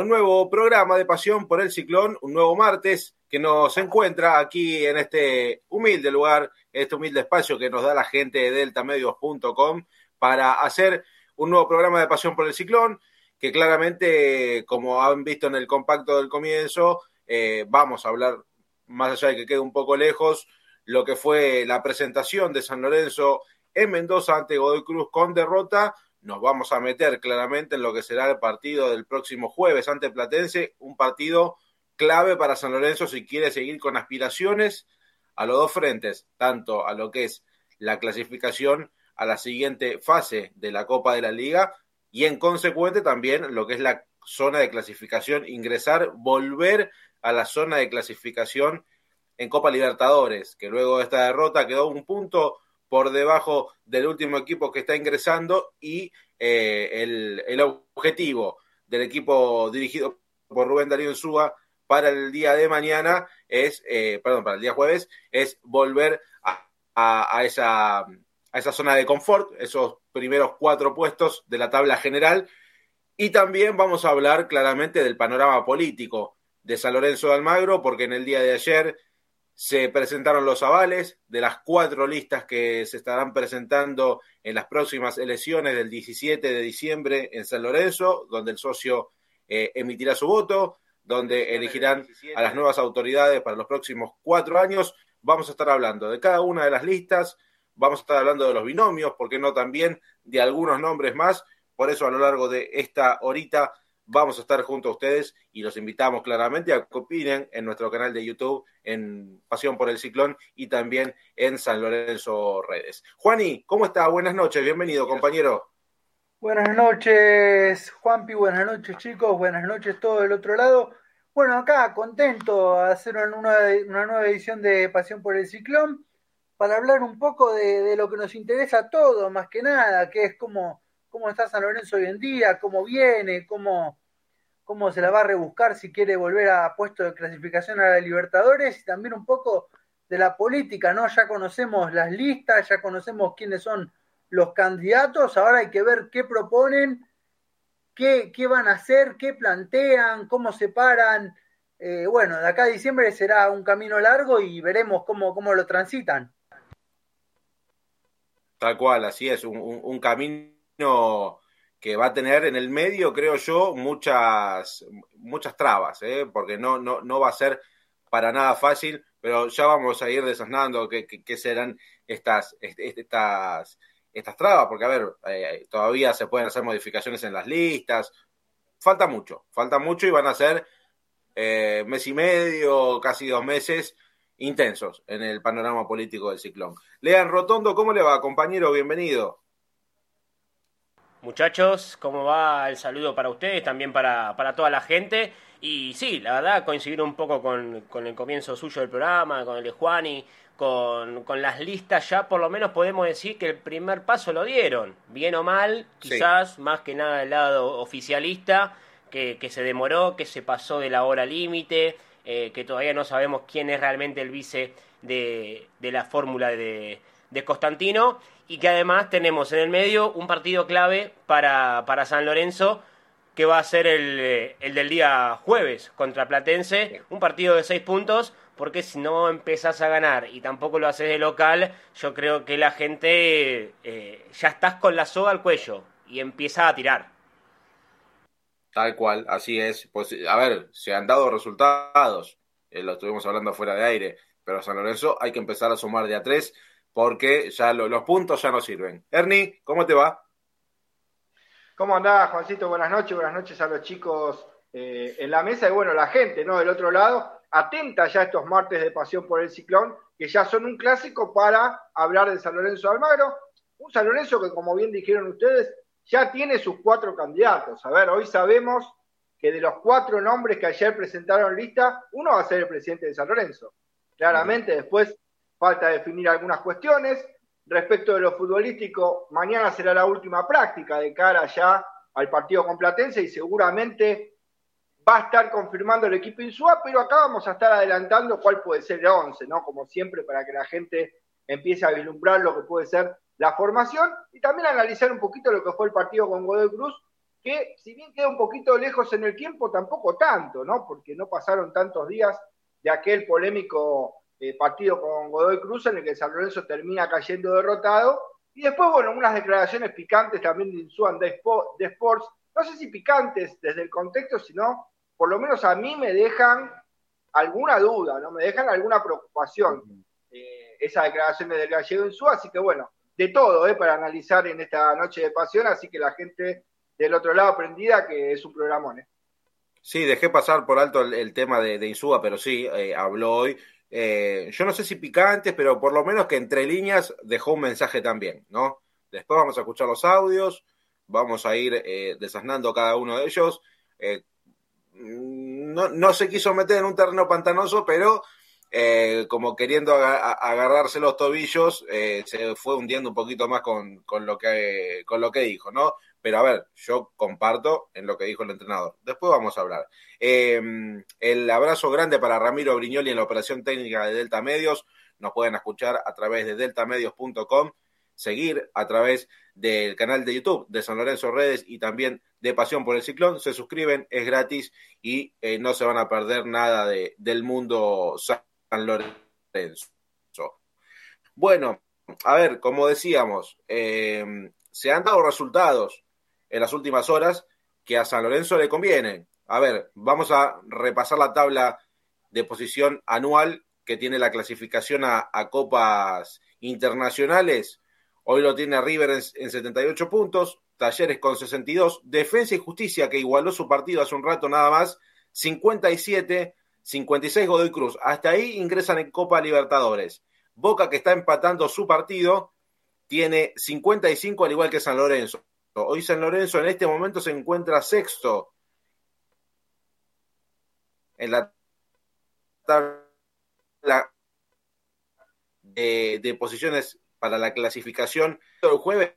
un nuevo programa de Pasión por el Ciclón, un nuevo martes que nos encuentra aquí en este humilde lugar, este humilde espacio que nos da la gente de deltamedios.com para hacer un nuevo programa de Pasión por el Ciclón, que claramente, como han visto en el compacto del comienzo, eh, vamos a hablar, más allá de que quede un poco lejos, lo que fue la presentación de San Lorenzo en Mendoza ante Godoy Cruz con derrota nos vamos a meter claramente en lo que será el partido del próximo jueves ante Platense, un partido clave para San Lorenzo si quiere seguir con aspiraciones a los dos frentes, tanto a lo que es la clasificación a la siguiente fase de la Copa de la Liga y en consecuente también lo que es la zona de clasificación, ingresar, volver a la zona de clasificación en Copa Libertadores, que luego de esta derrota quedó un punto por debajo del último equipo que está ingresando y eh, el, objetivo del equipo dirigido por Rubén Darío Insúa para el día de mañana es, eh, perdón, para el día jueves, es volver a, esa, a esa zona de confort, esos primeros cuatro puestos de la tabla general. Y también vamos a hablar claramente del panorama político de San Lorenzo de Almagro, porque en el día de ayer se presentaron los avales de las cuatro listas que se estarán presentando en las próximas elecciones del 17 de diciembre en San Lorenzo, donde el socio eh, emitirá su voto, donde elegirán a las nuevas autoridades para los próximos cuatro años. Vamos a estar hablando de cada una de las listas, vamos a estar hablando de los binomios, porque no también de algunos nombres más. Por eso a lo largo de esta horita vamos a estar junto a ustedes y los invitamos claramente a que opinen en nuestro canal de YouTube en Pasión por el Ciclón y también en San Lorenzo Redes. Juani, ¿cómo está? Buenas noches, bienvenido compañero. Buenas noches, Juanpi, buenas noches chicos, buenas noches todo del otro lado. Bueno, acá contento de hacer una, una nueva edición de Pasión por el Ciclón para hablar un poco de, de lo que nos interesa a todos, más que nada, que es como cómo está San Lorenzo hoy en día, cómo viene, cómo, cómo se la va a rebuscar si quiere volver a puesto de clasificación a la Libertadores y también un poco de la política, ¿no? Ya conocemos las listas, ya conocemos quiénes son los candidatos, ahora hay que ver qué proponen, qué, qué van a hacer, qué plantean, cómo se paran. Eh, bueno, de acá a diciembre será un camino largo y veremos cómo, cómo lo transitan. Tal cual, así es, un, un camino que va a tener en el medio, creo yo, muchas, muchas trabas, ¿eh? porque no, no, no va a ser para nada fácil, pero ya vamos a ir desasnando qué, qué, serán estas, estas, estas trabas, porque a ver, eh, todavía se pueden hacer modificaciones en las listas, falta mucho, falta mucho y van a ser eh, mes y medio, casi dos meses intensos en el panorama político del ciclón. Lean Rotondo, ¿cómo le va, compañero? Bienvenido. Muchachos, ¿cómo va el saludo para ustedes? También para, para toda la gente. Y sí, la verdad, coincidir un poco con, con el comienzo suyo del programa, con el de Juani, con, con, las listas, ya por lo menos podemos decir que el primer paso lo dieron. Bien o mal, quizás, más que nada del lado oficialista, que, que se demoró, que se pasó de la hora límite, eh, que todavía no sabemos quién es realmente el vice de, de la fórmula de, de Constantino y que además tenemos en el medio un partido clave para, para San Lorenzo que va a ser el, eh, el, del día jueves contra Platense, un partido de seis puntos, porque si no empezás a ganar y tampoco lo haces de local, yo creo que la gente eh, ya estás con la soga al cuello y empieza a tirar. Tal cual, así es. Pues, a ver, se han dado resultados, eh, lo estuvimos hablando fuera de aire, pero San Lorenzo hay que empezar a sumar de a tres porque ya los puntos ya no sirven. Ernie, ¿cómo te va? ¿Cómo andás, Juancito? Buenas noches, buenas noches a los chicos eh, en la mesa y bueno, la gente, ¿no? Del otro lado, atenta ya a estos martes de pasión por el ciclón, que ya son un clásico para hablar de San Lorenzo de Almagro. Un San Lorenzo que, como bien dijeron ustedes, ya tiene sus cuatro candidatos. A ver, hoy sabemos que de los cuatro nombres que ayer presentaron lista, uno va a ser el presidente de San Lorenzo. Claramente, después falta definir algunas cuestiones. Respecto de lo futbolístico, mañana será la última práctica de cara ya al partido con Platense y seguramente va a estar confirmando el equipo Insua, pero acá vamos a estar adelantando cuál puede ser el 11, ¿no? Como siempre, para que la gente empiece a vislumbrar lo que puede ser la formación y también analizar un poquito lo que fue el partido con Godoy Cruz, que si bien queda un poquito lejos en el tiempo, tampoco tanto, ¿no? Porque no pasaron tantos días de aquel polémico eh, partido con Godoy Cruz en el que San Lorenzo termina cayendo derrotado. Y después, bueno, unas declaraciones picantes también de Insuan de, Sports, no sé si picantes desde el contexto, sino por lo menos a mí me dejan alguna duda, ¿no? Me dejan alguna preocupación eh, esas declaraciones del gallego Insúa, así que bueno, de todo, ¿eh? Para analizar en esta noche de pasión, así que la gente del otro lado aprendida que es un programón, ¿eh? Sí, dejé pasar por alto el, tema de, de, Insúa, pero sí, eh, habló hoy. Eh, yo no sé si picantes, pero por lo menos que entre líneas dejó un mensaje también, ¿no? Después vamos a escuchar los audios, vamos a ir eh, desasnando cada uno de ellos. Eh, no, no, se quiso meter en un terreno pantanoso, pero eh, como queriendo agarrarse los tobillos, eh, se fue hundiendo un poquito más con, con, lo que, con lo que dijo, ¿no? Pero a ver, yo comparto en lo que dijo el entrenador. Después vamos a hablar. Eh, el abrazo grande para Ramiro Brignoli en la operación técnica de Delta Medios. Nos pueden escuchar a través de deltamedios.com, seguir a través del canal de YouTube de San Lorenzo Redes y también de Pasión por el Ciclón. Se suscriben, es gratis y eh, no se van a perder nada de, del mundo San Lorenzo. Bueno, a ver, como decíamos, eh, se han dado resultados en las últimas horas que a San Lorenzo le convienen. A ver, vamos a repasar la tabla de posición anual que tiene la clasificación a, a copas internacionales. Hoy lo tiene River en, en, 78 puntos, Talleres con 62, Defensa y Justicia que igualó su partido hace un rato nada más, 57, 56 Godoy Cruz. Hasta ahí ingresan en Copa Libertadores. Boca que está empatando su partido tiene 55 al igual que San Lorenzo. Hoy San Lorenzo en este momento se encuentra sexto en la tabla de, posiciones para la clasificación. El jueves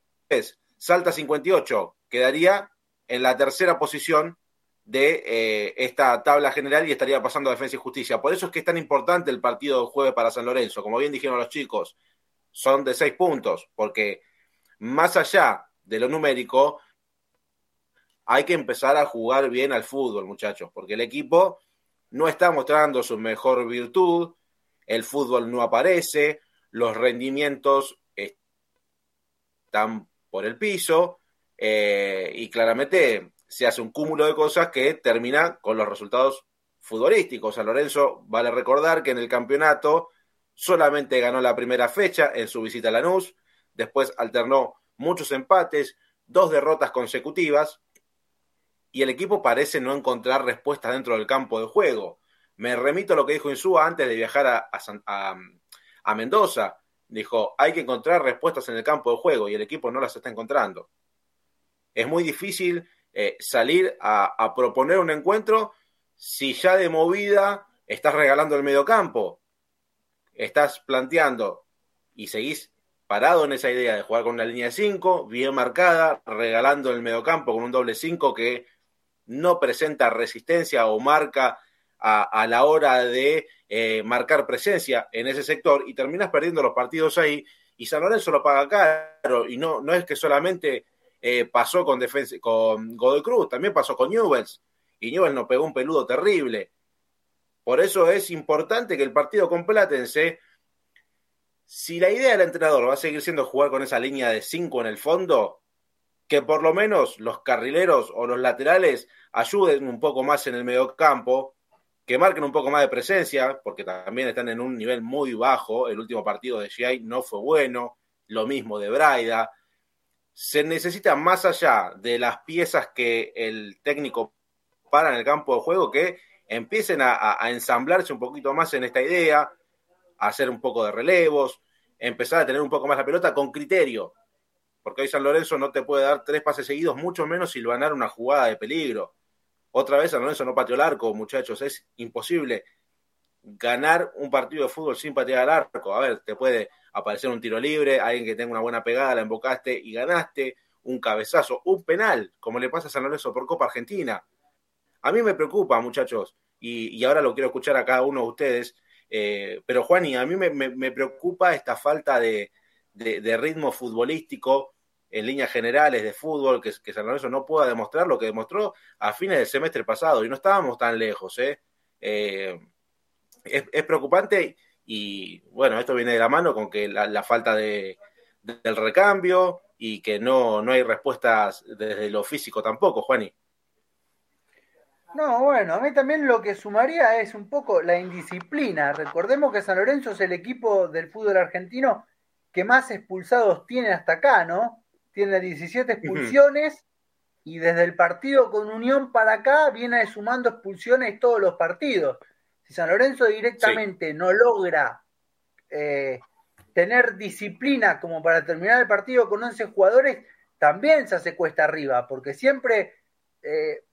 salta 58, quedaría en la tercera posición de eh, esta tabla general y estaría pasando a Defensa y Justicia. Por eso es que es tan importante el partido del jueves para San Lorenzo. Como bien dijeron los chicos, son de seis puntos, porque más allá de lo numérico, hay que empezar a jugar bien al fútbol, muchachos, porque el equipo no está mostrando su mejor virtud, el fútbol no aparece, los rendimientos están por el piso eh, y claramente se hace un cúmulo de cosas que termina con los resultados futbolísticos. San Lorenzo vale recordar que en el campeonato solamente ganó la primera fecha en su visita a Lanús, después alternó muchos empates, dos derrotas consecutivas, y el equipo parece no encontrar respuestas dentro del campo de juego. Me remito a lo que dijo Insúa antes de viajar a, Mendoza. Dijo, hay que encontrar respuestas en el campo de juego y el equipo no las está encontrando. Es muy difícil eh, salir a, a, proponer un encuentro si ya de movida estás regalando el medio campo estás planteando y seguís parado en esa idea de jugar con una línea de 5, bien marcada, regalando el mediocampo con un doble 5 que no presenta resistencia o marca a, la hora de eh, marcar presencia en ese sector y terminas perdiendo los partidos ahí y San Lorenzo lo paga caro y no, no es que solamente eh, pasó con, defensa, con Godoy Cruz, también pasó con Newells y Newells nos pegó un peludo terrible. Por eso es importante que el partido con Platense, si la idea del entrenador va a seguir siendo jugar con esa línea de 5 en el fondo, que por lo menos los carrileros o los laterales ayuden un poco más en el mediocampo, que marquen un poco más de presencia, porque también están en un nivel muy bajo. El último partido de GI no fue bueno, lo mismo de Braida. Se necesita más allá de las piezas que el técnico para en el campo de juego que empiecen a, ensamblarse un poquito más en esta idea, hacer un poco de relevos, empezar a tener un poco más la pelota con criterio. Porque hoy San Lorenzo no te puede dar tres pases seguidos, mucho menos si lo ganar una jugada de peligro. Otra vez San Lorenzo no pateó el arco, muchachos, es imposible ganar un partido de fútbol sin patear al arco. A ver, te puede aparecer un tiro libre, alguien que tenga una buena pegada, la embocaste y ganaste, un cabezazo, un penal, como le pasa a San Lorenzo por Copa Argentina. A mí me preocupa, muchachos, y ahora lo quiero escuchar a cada uno de ustedes, eh, pero Juan, y a mí me, me, me preocupa esta falta de, de, de, ritmo futbolístico en líneas generales de fútbol, que, que San Lorenzo no pueda demostrar lo que demostró a fines del semestre pasado, y no estábamos tan lejos, ¿eh? eh es, preocupante y bueno, esto viene de la mano con que la, falta de, del recambio y que no, no hay respuestas desde lo físico tampoco, Juani. No, bueno, a mí también lo que sumaría es un poco la indisciplina. Recordemos que San Lorenzo es el equipo del fútbol argentino que más expulsados tiene hasta acá, ¿no? Tiene 17 expulsiones y desde el partido con Unión para acá viene sumando expulsiones todos los partidos. Si San Lorenzo directamente no logra eh, tener disciplina como para terminar el partido con 11 jugadores, también se hace cuesta arriba, porque siempre, eh,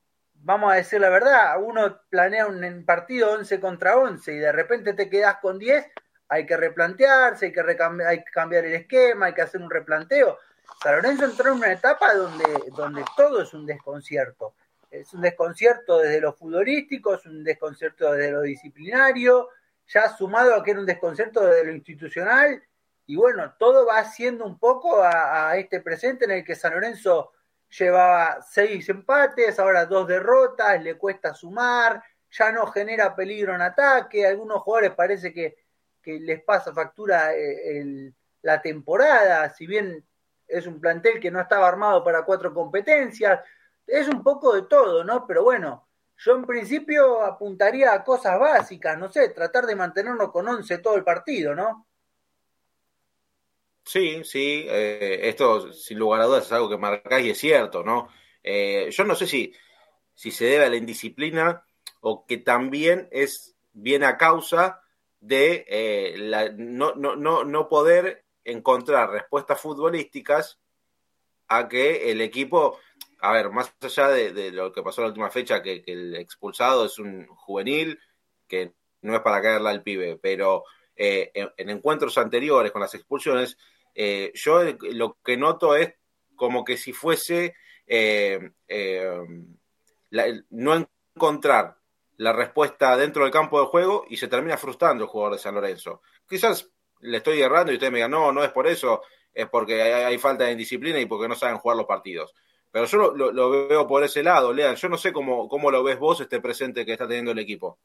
vamos a decir la verdad, uno planea un partido 11 contra 11 y de repente te quedas con 10, hay que replantearse, hay que, cambiar el esquema, hay que hacer un replanteo. San Lorenzo entró en una etapa donde, donde todo es un desconcierto es un desconcierto desde lo futbolístico, es un desconcierto desde lo disciplinario, ya sumado a que era un desconcierto desde lo institucional, y bueno, todo va haciendo un poco a, este presente en el que San Lorenzo llevaba seis empates, ahora dos derrotas, le cuesta sumar, ya no genera peligro en ataque, algunos jugadores parece que, les pasa factura eh, la temporada, si bien es un plantel que no estaba armado para cuatro competencias, es un poco de todo, ¿no? Pero bueno, yo en principio apuntaría a cosas básicas, no sé, tratar de mantenernos con 11 todo el partido, ¿no? Sí, sí, eh, esto sin lugar a dudas es algo que marcáis y es cierto, ¿no? Eh, yo no sé si, si se debe a la indisciplina o que también es bien a causa de eh, la, no, no, no, no poder encontrar respuestas futbolísticas a que el equipo a ver, más allá de, lo que pasó en la última fecha, que, el expulsado es un juvenil, que no es para caerle al pibe, pero eh, en, encuentros anteriores con las expulsiones, eh, yo lo que noto es como que si fuese eh, no encontrar la respuesta dentro del campo de juego y se termina frustrando el jugador de San Lorenzo. Quizás le estoy errando y usted me diga, no, no es por eso, es porque hay falta de disciplina y porque no saben jugar los partidos. Pero yo lo, veo por ese lado, Lean. Yo no sé cómo, cómo lo ves vos este presente que está teniendo el equipo.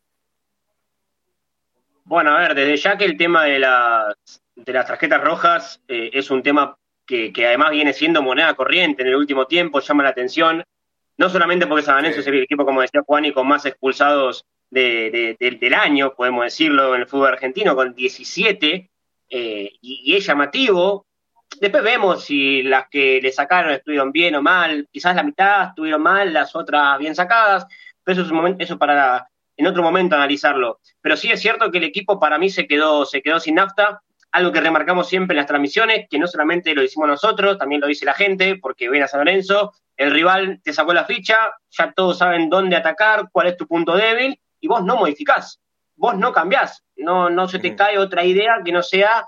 Bueno, a ver, desde ya que el tema de las, de las tarjetas rojas eh, es un tema que, además viene siendo moneda corriente en el último tiempo, llama la atención, no solamente porque San Lorenzo es el equipo, como decía Juan, y con más expulsados del año, podemos decirlo, en el fútbol argentino, con 17, eh, y, es llamativo. Después vemos si las que le sacaron estuvieron bien o mal, quizás la mitad estuvieron mal, las otras bien sacadas, pero eso es un momento, eso para en otro momento analizarlo. Pero sí es cierto que el equipo para mí se quedó, se quedó sin nafta, algo que remarcamos siempre en las transmisiones, que no solamente lo hicimos nosotros, también lo dice la gente, porque ven a San Lorenzo, el rival te sacó la ficha, ya todos saben dónde atacar, cuál es tu punto débil, y vos no modificás, vos no cambiás, no, no se te cae otra idea que no sea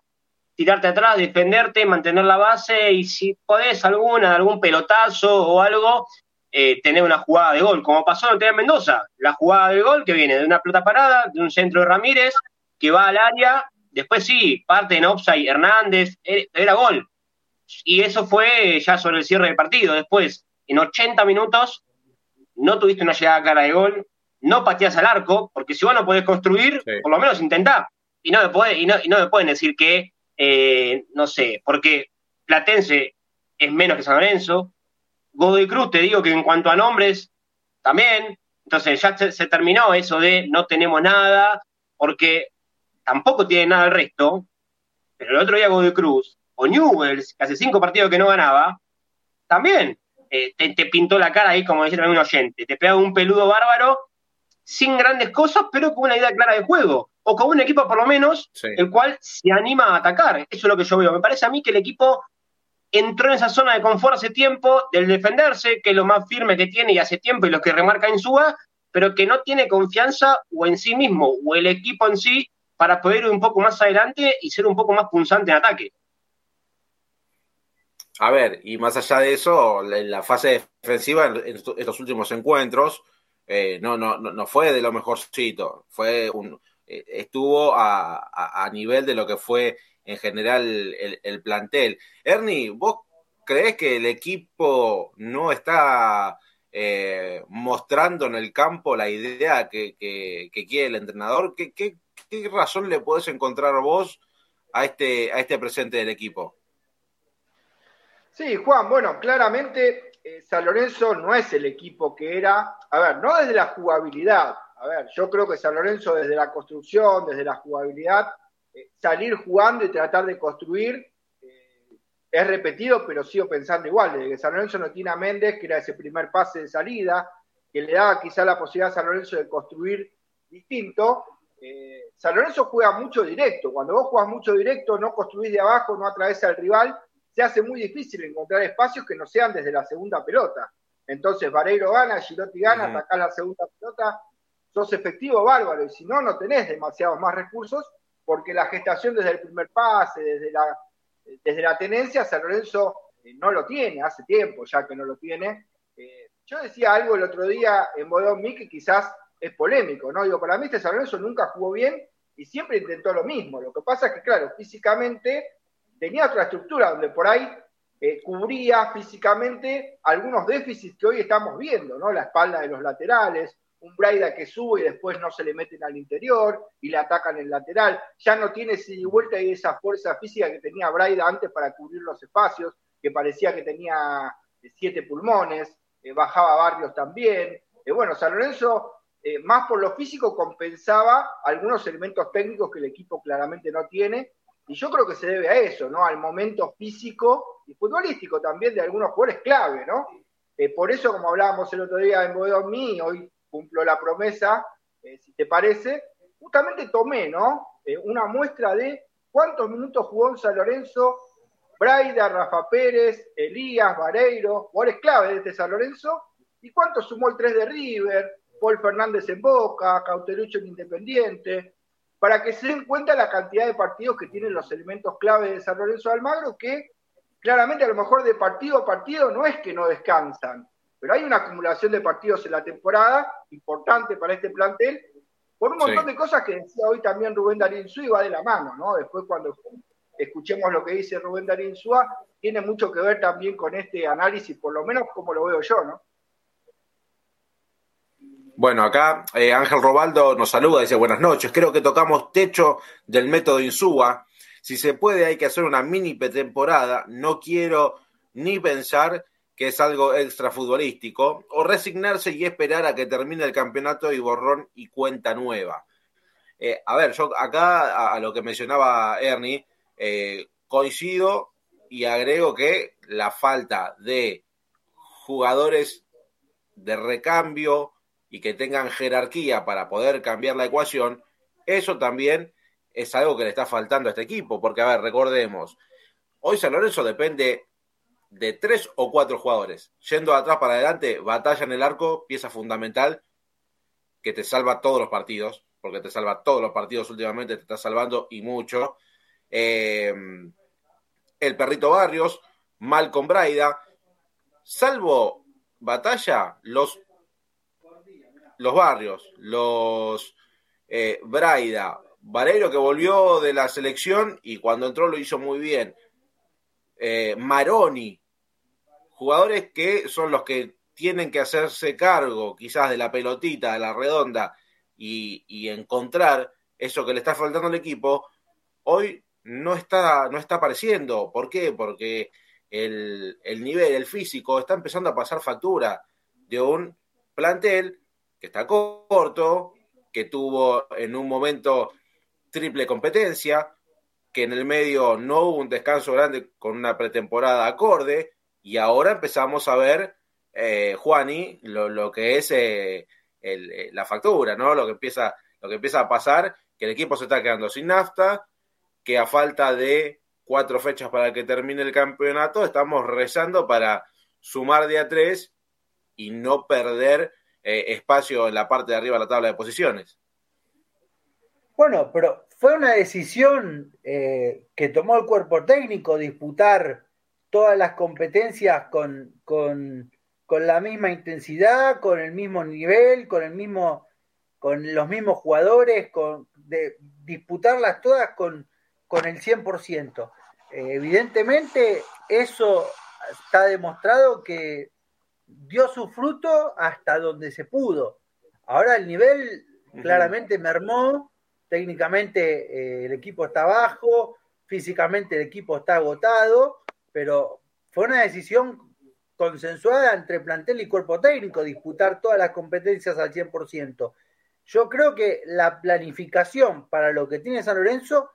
tirarte atrás, defenderte, mantener la base y si podés alguna, algún pelotazo o algo, eh, tener una jugada de gol, como pasó en en Mendoza, la jugada de gol que viene de una pelota parada, de un centro de Ramírez, que va al área, después sí, parte en offside Hernández, eh, era gol. Y eso fue ya sobre el cierre del partido. Después, en 80 minutos, no tuviste una llegada clara de gol, no pateas al arco, porque si vos no podés construir, por lo menos intentá. Y no me, y no, y no me pueden decir que eh, no sé, porque Platense es menos que San Lorenzo, Godoy Cruz, te digo que en cuanto a nombres, también, entonces ya se, terminó eso de no tenemos nada, porque tampoco tiene nada el resto, pero el otro día Godoy Cruz, o Newells, que hace cinco partidos que no ganaba, también eh, te, pintó la cara ahí, como decía un oyente, te pega un peludo bárbaro, sin grandes cosas, pero con una idea clara de juego. O con un equipo por lo menos el cual se anima a atacar. Eso es lo que yo veo. Me parece a mí que el equipo entró en esa zona de confort hace tiempo, del defenderse, que es lo más firme que tiene y hace tiempo y lo que remarca en Suba, pero que no tiene confianza o en sí mismo o el equipo en sí para poder ir un poco más adelante y ser un poco más punzante en ataque. A ver, y más allá de eso, en la fase defensiva, en estos últimos encuentros, eh, no, no, no fue de lo mejorcito. Fue un, eh, estuvo a, nivel de lo que fue en general el, plantel. Ernie, vos crees que el equipo no está eh, mostrando en el campo la idea que, quiere el entrenador? ¿Qué, ¿Qué, razón le podés encontrar vos a este, a este presente del equipo? Sí, Juan, bueno, claramente eh, San Lorenzo no es el equipo que era, a ver, no desde la jugabilidad, a ver, yo creo que San Lorenzo desde la construcción, desde la jugabilidad, eh, salir jugando y tratar de construir eh, es repetido, pero sigo pensando igual, desde que San Lorenzo no tiene a Méndez, que era ese primer pase de salida, que le daba quizá la posibilidad a San Lorenzo de construir distinto. San Lorenzo juega mucho directo, cuando vos jugás mucho directo, no construís de abajo, no atravesa al rival, se hace muy difícil encontrar espacios que no sean desde la segunda pelota. Entonces, Vareiro gana, Girotti gana, uh la segunda pelota, sos efectivo bárbaro, y si no, no tenés demasiados más recursos, porque la gestación desde el primer pase, desde la, desde la tenencia, San Lorenzo eh, no lo tiene, hace tiempo ya que no lo tiene. Eh, yo decía algo el otro día en Bodón Mi que quizás es polémico, ¿no? Digo, para mí este San Lorenzo nunca jugó bien y siempre intentó lo mismo. Lo que pasa es que, claro, físicamente tenía otra estructura donde por ahí eh, cubría físicamente algunos déficits que hoy estamos viendo, ¿no? La espalda de los laterales, un Braida que sube y después no se le meten al interior y le atacan el lateral. Ya no tiene ese vuelta y esa fuerza física que tenía Braida antes para cubrir los espacios, que parecía que tenía eh, siete pulmones, eh, bajaba Barrios también. bueno, San Lorenzo, más por lo físico, compensaba algunos elementos técnicos que el equipo claramente no tiene y yo creo que se debe a eso, ¿no? Al momento físico y futbolístico también de algunos jugadores clave, ¿no? Eh, por eso, como hablábamos el otro día en Bodón Mí, hoy cumplo la promesa, eh, si te parece, justamente tomé, ¿no? Eh, una muestra de cuántos minutos jugó en San Lorenzo Braida, Rafa Pérez, Elías, Vareiro, jugadores clave de este San Lorenzo, y cuánto sumó el 3 de River, Paul Fernández en Boca, Cauterucho en Independiente, para que se den cuenta la cantidad de partidos que tienen los elementos clave de San Lorenzo de Almagro, que claramente a lo mejor de partido a partido no es que no descansan, pero hay una acumulación de partidos en la temporada importante para este plantel, por un montón de cosas que decía hoy también Rubén Darín y va de la mano, ¿no? Después cuando escuchemos lo que dice Rubén Darín Súa, tiene mucho que ver también con este análisis, por lo menos como lo veo yo, ¿no? Bueno, acá eh, Ángel Robaldo nos saluda, dice buenas noches. Creo que tocamos techo del método Insúa. Si se puede, hay que hacer una mini pretemporada. No quiero ni pensar que es algo extra futbolístico, o resignarse y esperar a que termine el campeonato y borrón y cuenta nueva. Eh, a ver, yo acá a, lo que mencionaba Ernie, eh, coincido y agrego que la falta de jugadores de recambio, y que tengan jerarquía para poder cambiar la ecuación, eso también es algo que le está faltando a este equipo, porque a ver, recordemos, hoy San Lorenzo depende de tres o cuatro jugadores. Yendo atrás para adelante, batalla en el arco, pieza fundamental que te salva todos los partidos, porque te salva todos los partidos últimamente, te está salvando y mucho. Eh, el perrito Barrios, Malcolm Braida, salvo batalla, los los barrios, los eh, Braida, Valero que volvió de la selección y cuando entró lo hizo muy bien, eh, Maroni, jugadores que son los que tienen que hacerse cargo quizás de la pelotita, de la redonda y, encontrar eso que le está faltando al equipo, hoy no está, no está apareciendo. ¿Por qué? Porque el, el nivel, el físico, está empezando a pasar factura de un plantel que está corto, que tuvo en un momento triple competencia, que en el medio no hubo un descanso grande con una pretemporada acorde, y ahora empezamos a ver, eh, Juani, lo, que es eh, eh, la factura, ¿no? Lo que, empieza, lo que empieza a pasar, que el equipo se está quedando sin nafta, que a falta de cuatro fechas para que termine el campeonato, estamos rezando para sumar de a tres y no perder espacio en la parte de arriba de la tabla de posiciones. Bueno, pero fue una decisión eh, que tomó el cuerpo técnico disputar todas las competencias con, con, la misma intensidad, con el mismo nivel, con el mismo, con los mismos jugadores, con, de disputarlas todas con, con el 100%. Eh, evidentemente, eso está demostrado que dio su fruto hasta donde se pudo. Ahora el nivel claramente mermó, técnicamente eh, el equipo está bajo, físicamente el equipo está agotado, pero fue una decisión consensuada entre plantel y cuerpo técnico, disputar todas las competencias al 100%. Yo creo que la planificación para lo que tiene San Lorenzo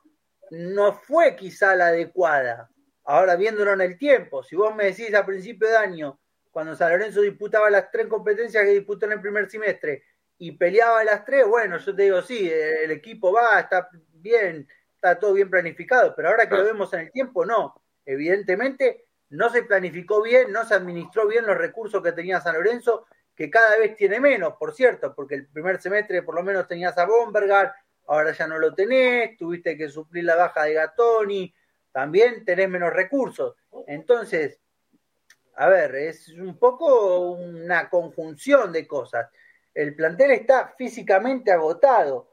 no fue quizá la adecuada. Ahora viéndolo en el tiempo, si vos me decís a principio de año, cuando San Lorenzo disputaba las tres competencias que disputó en el primer semestre y peleaba las tres, bueno, yo te digo, sí, el equipo va, está bien, está todo bien planificado, pero ahora que lo vemos en el tiempo, no. Evidentemente, no se planificó bien, no se administró bien los recursos que tenía San Lorenzo, que cada vez tiene menos, por cierto, porque el primer semestre por lo menos tenías a Bombergar, ahora ya no lo tenés, tuviste que suplir la baja de Gatoni, también tenés menos recursos. Entonces, a ver, es un poco una conjunción de cosas. El plantel está físicamente agotado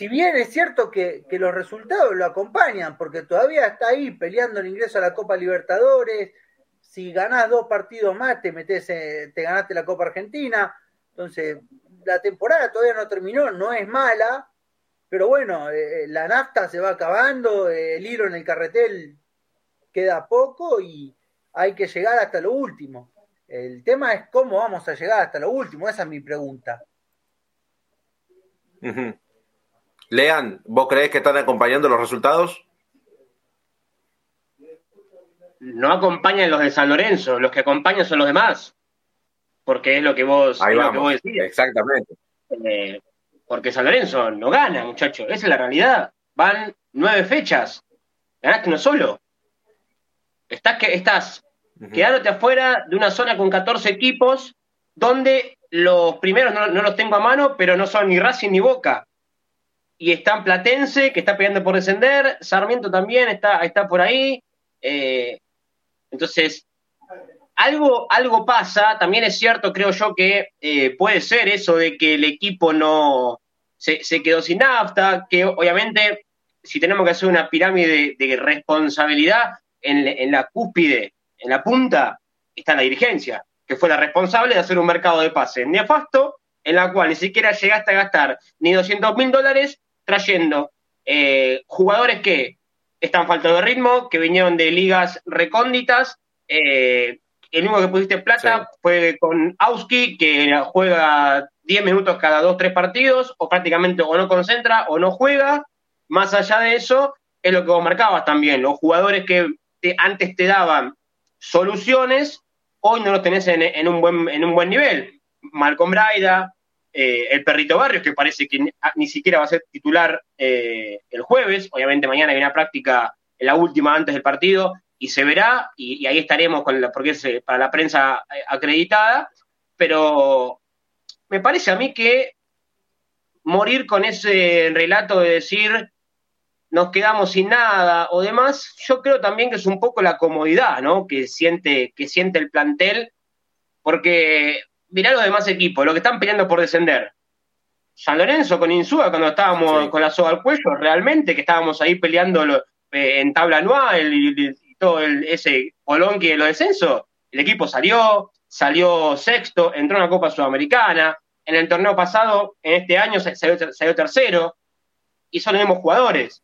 si bien es cierto que, los resultados lo acompañan, porque todavía está ahí peleando el ingreso a la Copa Libertadores, si ganás dos partidos más te metes, te ganaste la Copa Argentina, entonces la temporada todavía no terminó, no es mala, pero bueno, eh, la nafta se va acabando, el hilo en el carretel queda poco y hay que llegar hasta lo último. El tema es cómo vamos a llegar hasta lo último, esa es mi pregunta. Lean, ¿vos creés que están acompañando los resultados? No acompañan los de San Lorenzo, los que acompañan son los demás. Porque es lo que vos, Ahí vamos, Exactamente. Eh, porque San Lorenzo no gana, muchachos. Esa es la realidad. Van nueve fechas. Ganaste uno solo. Estás, que, estás quedándote afuera de una zona con 14 equipos donde los primeros no, los tengo a mano, pero no son ni Racing ni Boca y está Platense, que está peleando por descender, Sarmiento también está, está por ahí. Eh, entonces, algo, algo pasa, también es cierto, creo yo, que eh, puede ser eso de que el equipo no se, quedó sin nafta, que obviamente si tenemos que hacer una pirámide de, responsabilidad, en, en, la cúspide, en la punta, está la dirigencia, que fue la responsable de hacer un mercado de pase nefasto, en la cual ni siquiera llegaste a gastar ni 200 mil dólares trayendo eh, jugadores que están faltando de ritmo, que vinieron de ligas recónditas. Eh, el único que pusiste plata fue con Auski, que juega 10 minutos cada 2-3 partidos, o prácticamente o no concentra o no juega. Más allá de eso, es lo que vos marcabas también. Los jugadores que antes te daban soluciones, hoy no los tenés en, un, buen, en un buen nivel. Malcolm Braida, eh, el Perrito Barrios, que parece que ni siquiera va a ser titular eh, el jueves. Obviamente mañana hay una práctica, la última antes del partido, y se verá, y, ahí estaremos con porque es eh, para la prensa acreditada. Pero me parece a mí que morir con ese relato de decir nos quedamos sin nada o demás, yo creo también que es un poco la comodidad, ¿no? Que siente, que siente el plantel, porque mirá los demás equipos, los que están peleando por descender. San Lorenzo con Insúa, cuando estábamos con la soga al cuello, realmente que estábamos ahí peleando eh, en tabla anual y, todo ese polón que los descensos, el equipo salió, salió sexto, entró en la Copa Sudamericana, en el torneo pasado, en este año salió, tercero, y son los mismos jugadores.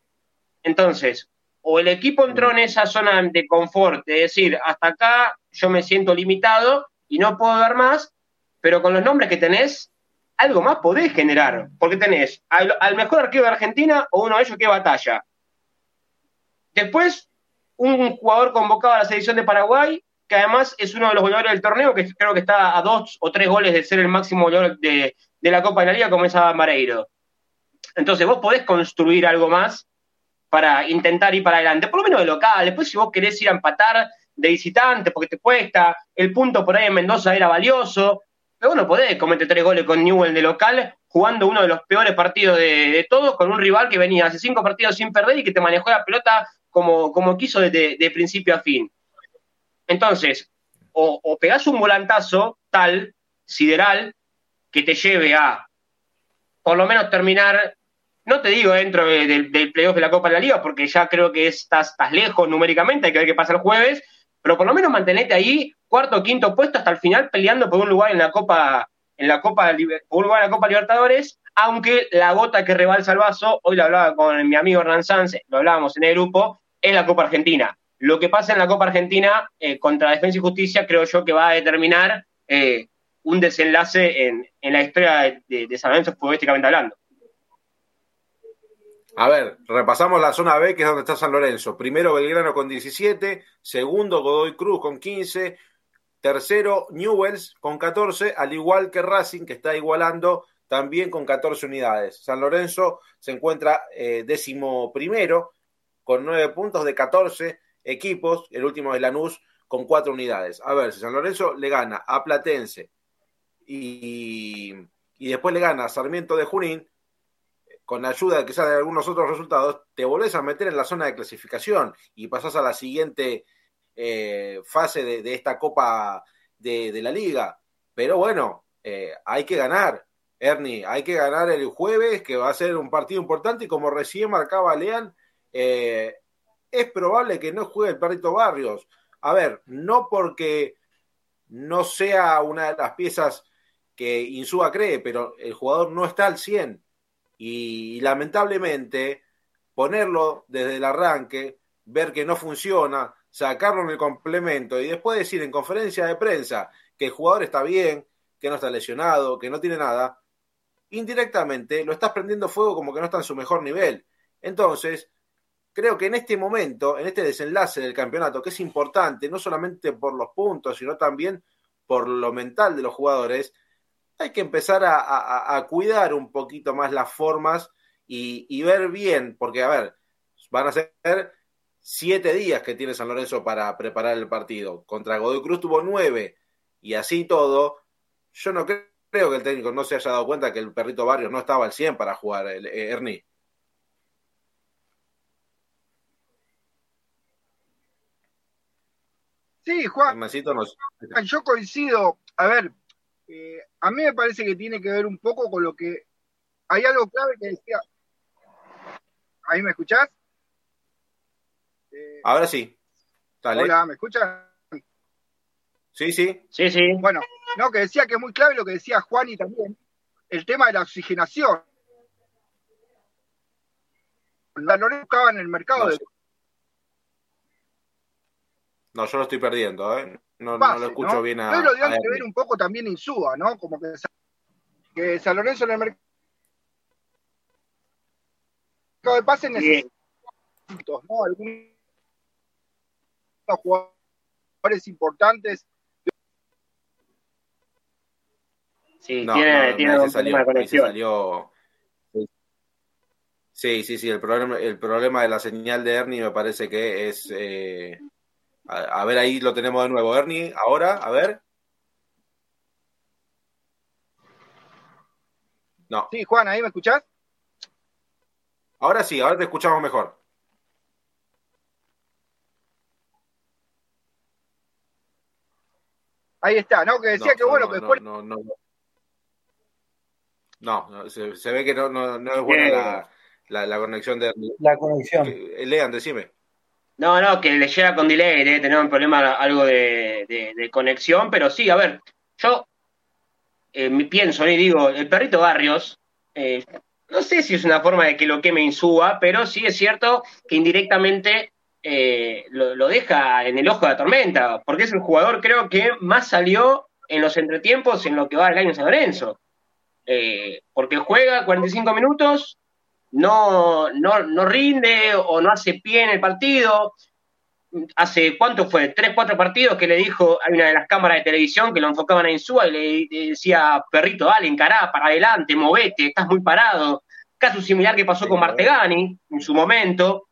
Entonces, o el equipo entró en esa zona de confort, de decir, hasta acá yo me siento limitado y no puedo dar más, pero con los nombres que tenés, algo más podés generar, porque tenés al, mejor arquero de Argentina o uno de ellos que batalla. Después, un jugador convocado a la selección de Paraguay, que además es uno de los goleadores del torneo, que creo que está a dos o tres goles de ser el máximo goleador de, la Copa de la Liga, como es Mareiro. Entonces, vos podés construir algo más para intentar ir para adelante, por lo menos de local. Después, si vos querés ir a empatar de visitante, porque te cuesta, el punto por ahí en Mendoza era valioso, pero no podés cometer tres goles con Newell de local, jugando uno de los peores partidos de, todos, con un rival que venía hace cinco partidos sin perder y que te manejó la pelota como, como quiso de, principio a fin. Entonces, o, pegás un volantazo tal, sideral, que te lleve a por lo menos terminar, no te digo dentro del playoff de la Copa de la Liga, porque ya creo que estás, estás lejos numéricamente, hay que ver qué pasa el jueves, pero por lo menos mantenete ahí, cuarto o quinto puesto hasta el final, peleando por un lugar en la Copa, en la Copa, por un lugar en la Copa Libertadores, aunque la gota que rebalsa el vaso, hoy lo hablaba con mi amigo Hernán Sanz, lo hablábamos en el grupo, es la Copa Argentina. Lo que pasa en la Copa Argentina eh, contra Defensa y Justicia creo yo que va a determinar eh, un desenlace en, la historia de, de San Lorenzo futbolísticamente hablando. A ver, repasamos la zona B, que es donde está San Lorenzo. Primero Belgrano con 17, segundo Godoy Cruz con 15, tercero Newells con 14, al igual que Racing, que está igualando también con 14 unidades. San Lorenzo se encuentra eh, décimo primero con 9 puntos de 14 equipos, el último es Lanús con 4 unidades. A ver, si San Lorenzo le gana a Platense y, y después le gana a Sarmiento de Junín, con ayuda de quizás de algunos otros resultados, te volvés a meter en la zona de clasificación y pasás a la siguiente eh, fase de, esta Copa de, la Liga. Pero bueno, eh, hay que ganar, Ernie, hay que ganar el jueves, que va a ser un partido importante y como recién marcaba Lean, eh, es probable que no juegue el perrito Barrios. A ver, no porque no sea una de las piezas que Insúa cree, pero el jugador no está al 100 y, lamentablemente ponerlo desde el arranque, ver que no funciona, sacarlo en el complemento y después decir en conferencia de prensa que el jugador está bien, que no está lesionado, que no tiene nada, indirectamente lo estás prendiendo fuego como que no está en su mejor nivel. Entonces, creo que en este momento, en este desenlace del campeonato, que es importante, no solamente por los puntos, sino también por lo mental de los jugadores, hay que empezar a, cuidar un poquito más las formas y, ver bien, porque a ver, van a ser siete días que tiene San Lorenzo para preparar el partido. Contra Godoy Cruz tuvo nueve y así todo. Yo no creo, que el técnico no se haya dado cuenta que el perrito Barrio no estaba al 100 para jugar, el, eh, Ernie. Sí, Juan. Yo coincido. A ver, eh, a mí me parece que tiene que ver un poco con lo que hay algo clave que decía. ¿Ahí me escuchás? Eh, Ahora sí. Hola, ¿me escuchan? Sí, sí. Sí, sí. Bueno, no, que decía que es muy clave lo que decía Juan y también, el tema de la oxigenación. La Lorenzo buscaba en el mercado de... No, yo lo estoy perdiendo, ¿eh? No, lo escucho bien a. Pero tiene que ver un poco también Insúa, ¿no? Como que, que San Lorenzo en el mercado de pase necesita ¿no? Algunos jugadores importantes. Sí, tiene, tiene un salió, Salió... Sí, sí, sí, el problema, el problema de la señal de Ernie me parece que es eh, a, ver, ahí lo tenemos de nuevo. Ernie, ahora, a ver. No. Sí, Juan, ¿ahí me escuchás? Ahora sí, ahora te escuchamos mejor. Ahí está, ¿no? Que decía que bueno, que después. No, no, no. se, ve que no, no, es buena la, la, conexión de. La conexión. Lean, decime. No, no, que le llega con delay, debe tener un problema algo de, conexión, pero sí, a ver, yo eh, pienso y digo, el perrito Barrios, eh, no sé si es una forma de que lo queme Insúa, pero sí es cierto que indirectamente eh, lo, deja en el ojo de la tormenta, porque es el jugador creo que más salió en los entretiempos en lo que va el año San Lorenzo. porque juega 45 minutos, no, no, no rinde o no hace pie en el partido. Hace, ¿cuánto fue? Tres, cuatro partidos que le dijo, hay una de las cámaras de televisión que lo enfocaban a Insúa y le, decía, perrito, dale, encará, para adelante, movete, estás muy parado. Caso similar que pasó con Martegani en su momento.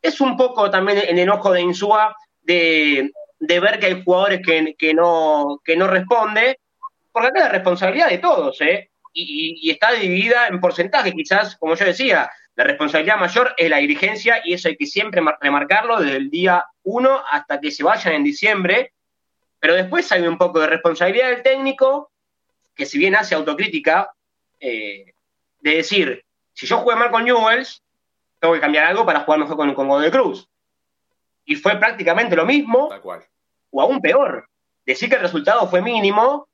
Es un poco también el enojo de Insúa de, ver que hay jugadores que, que, no, que no responde, porque acá es la responsabilidad de todos, ¿eh? Y, está dividida en porcentaje. Quizás, como yo decía, la responsabilidad mayor es la dirigencia y eso hay que siempre remarcarlo desde el día 1 hasta que se vayan en diciembre. Pero después hay un poco de responsabilidad del técnico, que si bien hace autocrítica, eh, de decir, si yo jugué mal con Newells, tengo que cambiar algo para jugar mejor con, con Godoy Cruz. Y fue prácticamente lo mismo o aún peor, decir que el resultado fue mínimo,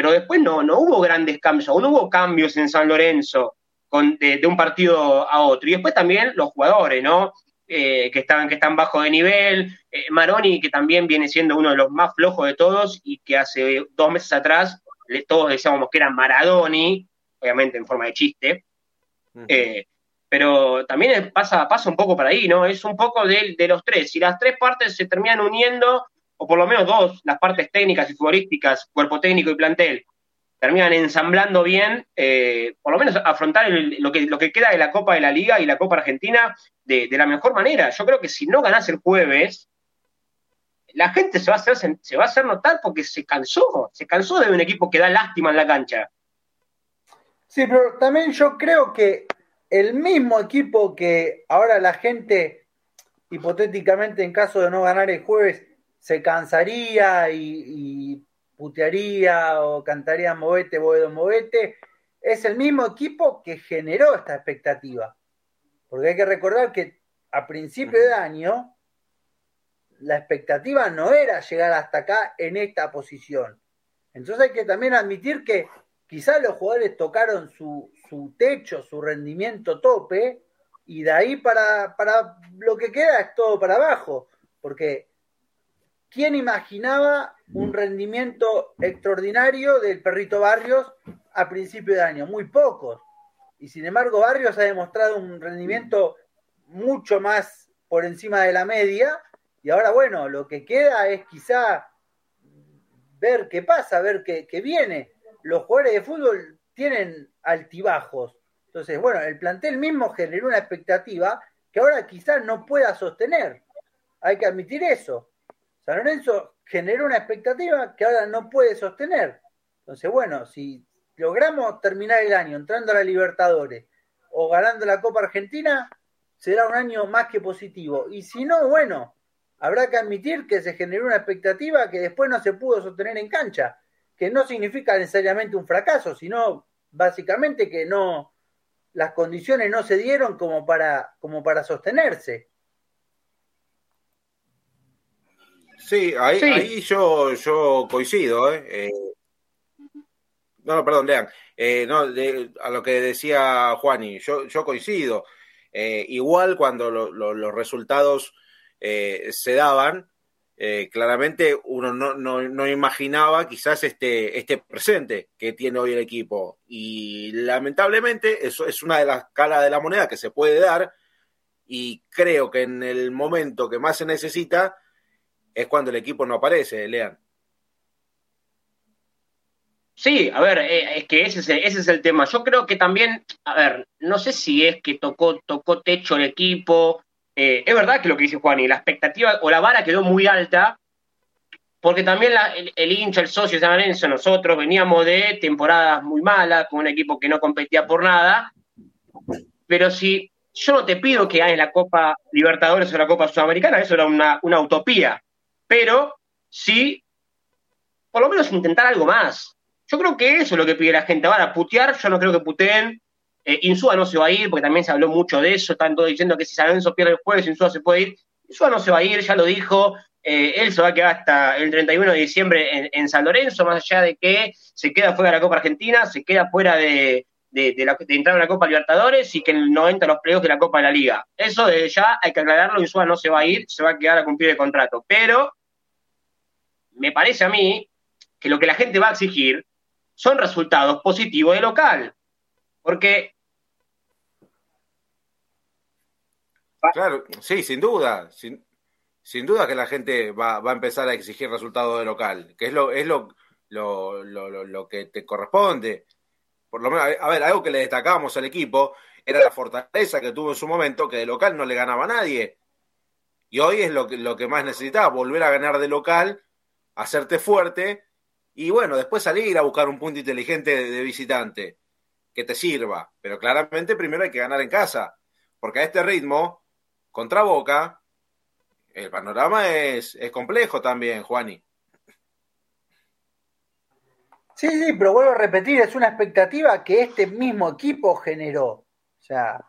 pero después no, no hubo grandes cambios, aún no hubo cambios en San Lorenzo con, de, un partido a otro. Y después también los jugadores, ¿no? Eh, que, están, que están bajo de nivel, eh, Maroni, que también viene siendo uno de los más flojos de todos y que hace dos meses atrás todos decíamos que era Maradoni, obviamente en forma de chiste, eh, pero también pasa, pasa un poco por ahí, ¿no? Es un poco de, de los tres. Si las tres partes se terminan uniendo, o por lo menos dos, las partes técnicas y futbolísticas, cuerpo técnico y plantel, terminan ensamblando bien, eh, por lo menos afrontar lo, que, lo que queda de la Copa de la Liga y la Copa Argentina de, la mejor manera. Yo creo que si no ganás el jueves, la gente se va, a hacer, se va a hacer notar porque se cansó, se cansó de un equipo que da lástima en la cancha. Sí, pero también yo creo que el mismo equipo que ahora la gente, hipotéticamente en caso de no ganar el jueves, se cansaría y, putearía o cantaría movete, boedo, movete, es el mismo equipo que generó esta expectativa. Porque hay que recordar que a principio de año la expectativa no era llegar hasta acá en esta posición. Entonces hay que también admitir que quizás los jugadores tocaron su, su techo, su rendimiento tope, y de ahí para, para lo que queda es todo para abajo, porque ¿quién imaginaba un rendimiento extraordinario del perrito Barrios a principio de año? Muy pocos. Y sin embargo, Barrios ha demostrado un rendimiento mucho más por encima de la media. Y ahora, bueno, lo que queda es quizá ver qué pasa, ver qué, qué viene. Los jugadores de fútbol tienen altibajos. Entonces, bueno, el plantel mismo generó una expectativa que ahora quizás no pueda sostener. Hay que admitir eso. San Lorenzo generó una expectativa que ahora no puede sostener. Entonces, bueno, si logramos terminar el año entrando a la Libertadores o ganando la Copa Argentina, será un año más que positivo. Y si no, bueno, habrá que admitir que se generó una expectativa que después no se pudo sostener en cancha, que no significa necesariamente un fracaso, sino básicamente que no las condiciones no se dieron como para como para sostenerse. Sí, ahí, yo, yo coincido. ¿eh? eh no, no, perdón, lean. Eh, no, a lo que decía Juani, yo, yo coincido. Eh, igual cuando los resultados se daban, claramente uno no, no, no, imaginaba quizás este, este presente que tiene hoy el equipo. Y lamentablemente eso es una de las caras de la moneda que se puede dar y creo que en el momento que más se necesita es cuando el equipo no aparece, Lean. Sí, a ver, eh, es que ese es, el, tema. Yo creo que también, a ver, no sé si es que tocó, tocó techo el equipo. Eh, es verdad que lo que dice Juan, y la expectativa o la vara quedó muy alta, porque también el, hincha, el socio de San Lorenzo, nosotros veníamos de temporadas muy malas, con un equipo que no competía por nada, pero si yo no te pido que ganes la Copa Libertadores o la Copa Sudamericana, eso era una utopía pero sí, por lo menos intentar algo más. Yo creo que eso es lo que pide la gente. Ahora, putear, yo no creo que puteen. Eh, Insúa no se va a ir, porque también se habló mucho de eso. Están todos diciendo que si San Lorenzo pierde el jueves, Insúa se puede ir. Insúa no se va a ir, ya lo dijo. Eh, él se va a quedar hasta el 31 de diciembre en, San Lorenzo, más allá de que se queda fuera de la Copa Argentina, se queda fuera de, entrar en la Copa Libertadores y que el 90 los playoffs de la Copa de la Liga. Eso desde ya hay que aclararlo, Insúa no se va a ir, se va a quedar a cumplir el contrato. Pero me parece a mí que lo que la gente va a exigir son resultados positivos de local. Porque. Claro, sí, sin duda. Sin, sin duda que la gente va, a empezar a exigir resultados de local, que es lo, es lo, lo, lo, que te corresponde. Por lo menos, a ver, algo que le destacábamos al equipo era la fortaleza que tuvo en su momento, que de local no le ganaba a nadie. Y hoy es lo que, lo que más necesitaba, volver a ganar de local hacerte fuerte y bueno, después salir a buscar un punto inteligente de, visitante que te sirva. Pero claramente primero hay que ganar en casa, porque a este ritmo, contra Boca, el panorama es, es complejo también, Juani. Sí, sí, pero vuelvo a repetir, es una expectativa que este mismo equipo generó. O sea,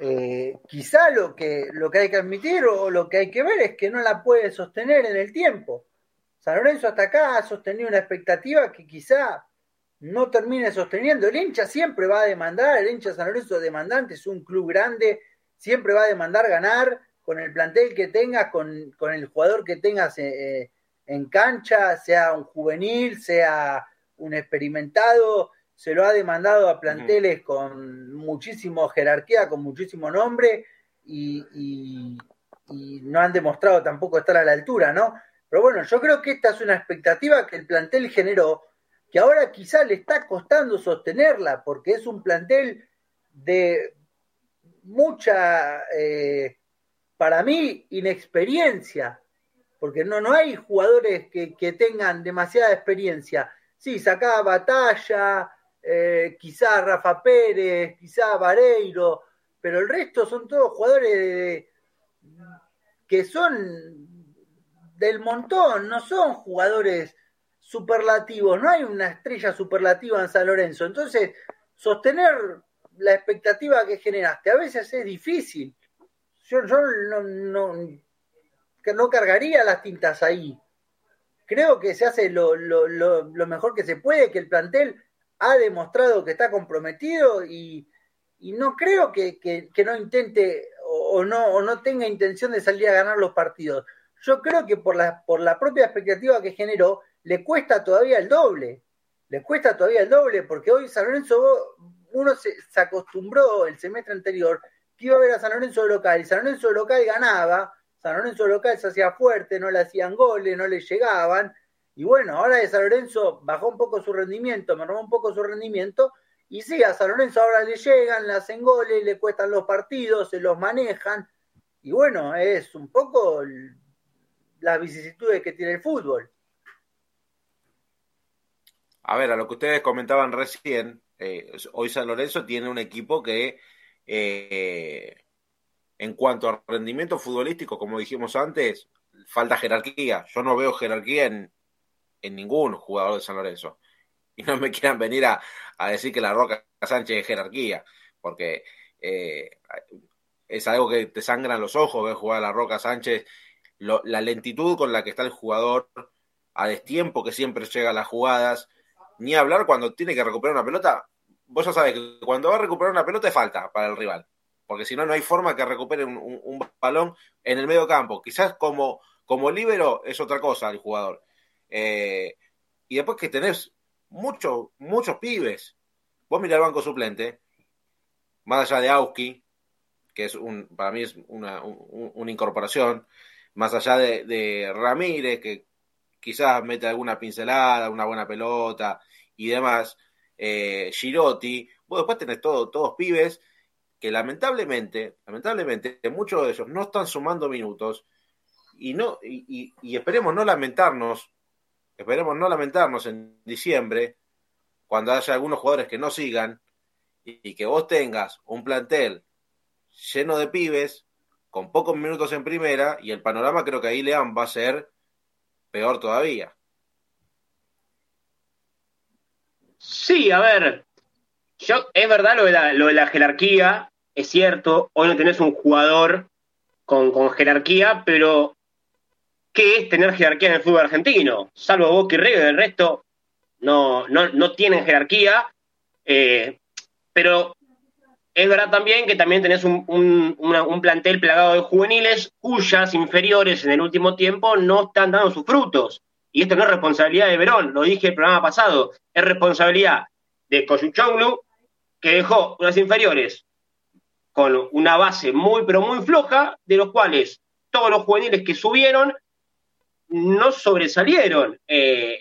eh, quizá lo que, lo que hay que admitir o lo que hay que ver es que no la puede sostener en el tiempo San Lorenzo hasta acá ha sostenido una expectativa que quizá no termine sosteniendo. El hincha siempre va a demandar, el hincha San Lorenzo demandante es un club grande, siempre va a demandar ganar con el plantel que tengas, con, con el jugador que tengas eh, eh, en cancha, sea un juvenil, sea un experimentado, se lo ha demandado a planteles con muchísimo jerarquía, con muchísimo nombre y, y, no han demostrado tampoco estar a la altura, ¿no? Pero bueno, yo creo que esta es una expectativa que el plantel generó, que ahora quizá le está costando sostenerla, porque es un plantel de mucha, eh, para mí, inexperiencia, porque no, no hay jugadores que, que tengan demasiada experiencia. Sí, sacaba batalla, eh, quizá Rafa Pérez, quizá Vareiro, pero el resto son todos jugadores que son del montón, no son jugadores superlativos, no hay una estrella superlativa en San Lorenzo. Entonces, sostener la expectativa que generaste a veces es difícil. Yo, yo no, no, no cargaría las tintas ahí. Creo que se hace lo, lo, lo, mejor que se puede, que el plantel ha demostrado que está comprometido y, y no creo que, que, no intente o, no, o no tenga intención de salir a ganar los partidos yo creo que por la, por la propia expectativa que generó, le cuesta todavía el doble. Le cuesta todavía el doble, porque hoy San Lorenzo, uno se, acostumbró el semestre anterior que iba a ver a San Lorenzo local, y San Lorenzo local ganaba, San Lorenzo local se hacía fuerte, no le hacían goles, no le llegaban, y bueno, ahora de San Lorenzo bajó un poco su rendimiento, mermó un poco su rendimiento, y sí, a San Lorenzo ahora le llegan, le hacen goles, le cuestan los partidos, se los manejan, y bueno, es un poco las vicisitudes que tiene el fútbol. A ver, a lo que ustedes comentaban recién, eh, hoy San Lorenzo tiene un equipo que eh, en cuanto a rendimiento futbolístico, como dijimos antes, falta jerarquía. Yo no veo jerarquía en, en ningún jugador de San Lorenzo. Y no me quieran venir a, decir que la Roca Sánchez es jerarquía, porque eh, es algo que te sangran los ojos ver jugar a la Roca Sánchez la lentitud con la que está el jugador, a destiempo que siempre llega a las jugadas, ni hablar cuando tiene que recuperar una pelota. Vos ya sabés que cuando va a recuperar una pelota es falta para el rival, porque si no, no hay forma que recupere un, balón en el medio campo. Quizás como, como líbero es otra cosa el jugador. Eh, y después que tenés muchos, muchos pibes. Vos mirá el banco suplente, más allá de Auski, que es un, para mí es una, una incorporación más allá de, Ramírez, que quizás mete alguna pincelada, una buena pelota y demás, eh, Girotti, vos después tenés todo, todos pibes que lamentablemente, lamentablemente, muchos de ellos no están sumando minutos y no, y, esperemos no lamentarnos, esperemos no lamentarnos en diciembre, cuando haya algunos jugadores que no sigan, y que vos tengas un plantel lleno de pibes con pocos minutos en primera y el panorama creo que ahí León va a ser peor todavía. Sí, a ver, yo, es verdad lo de, la, lo de la jerarquía, es cierto, hoy no tenés un jugador con, jerarquía, pero ¿qué es tener jerarquía en el fútbol argentino? Salvo Boca y River, el resto no, no, no tienen jerarquía, eh, pero es verdad también que también tenés un, plantel plagado de juveniles cuyas inferiores en el último tiempo no están dando sus frutos. Y esto no es responsabilidad de Verón, lo dije el programa pasado, es responsabilidad de Coyuchoglu, que dejó unas inferiores con una base muy, pero muy floja, de los cuales todos los juveniles que subieron no sobresalieron eh,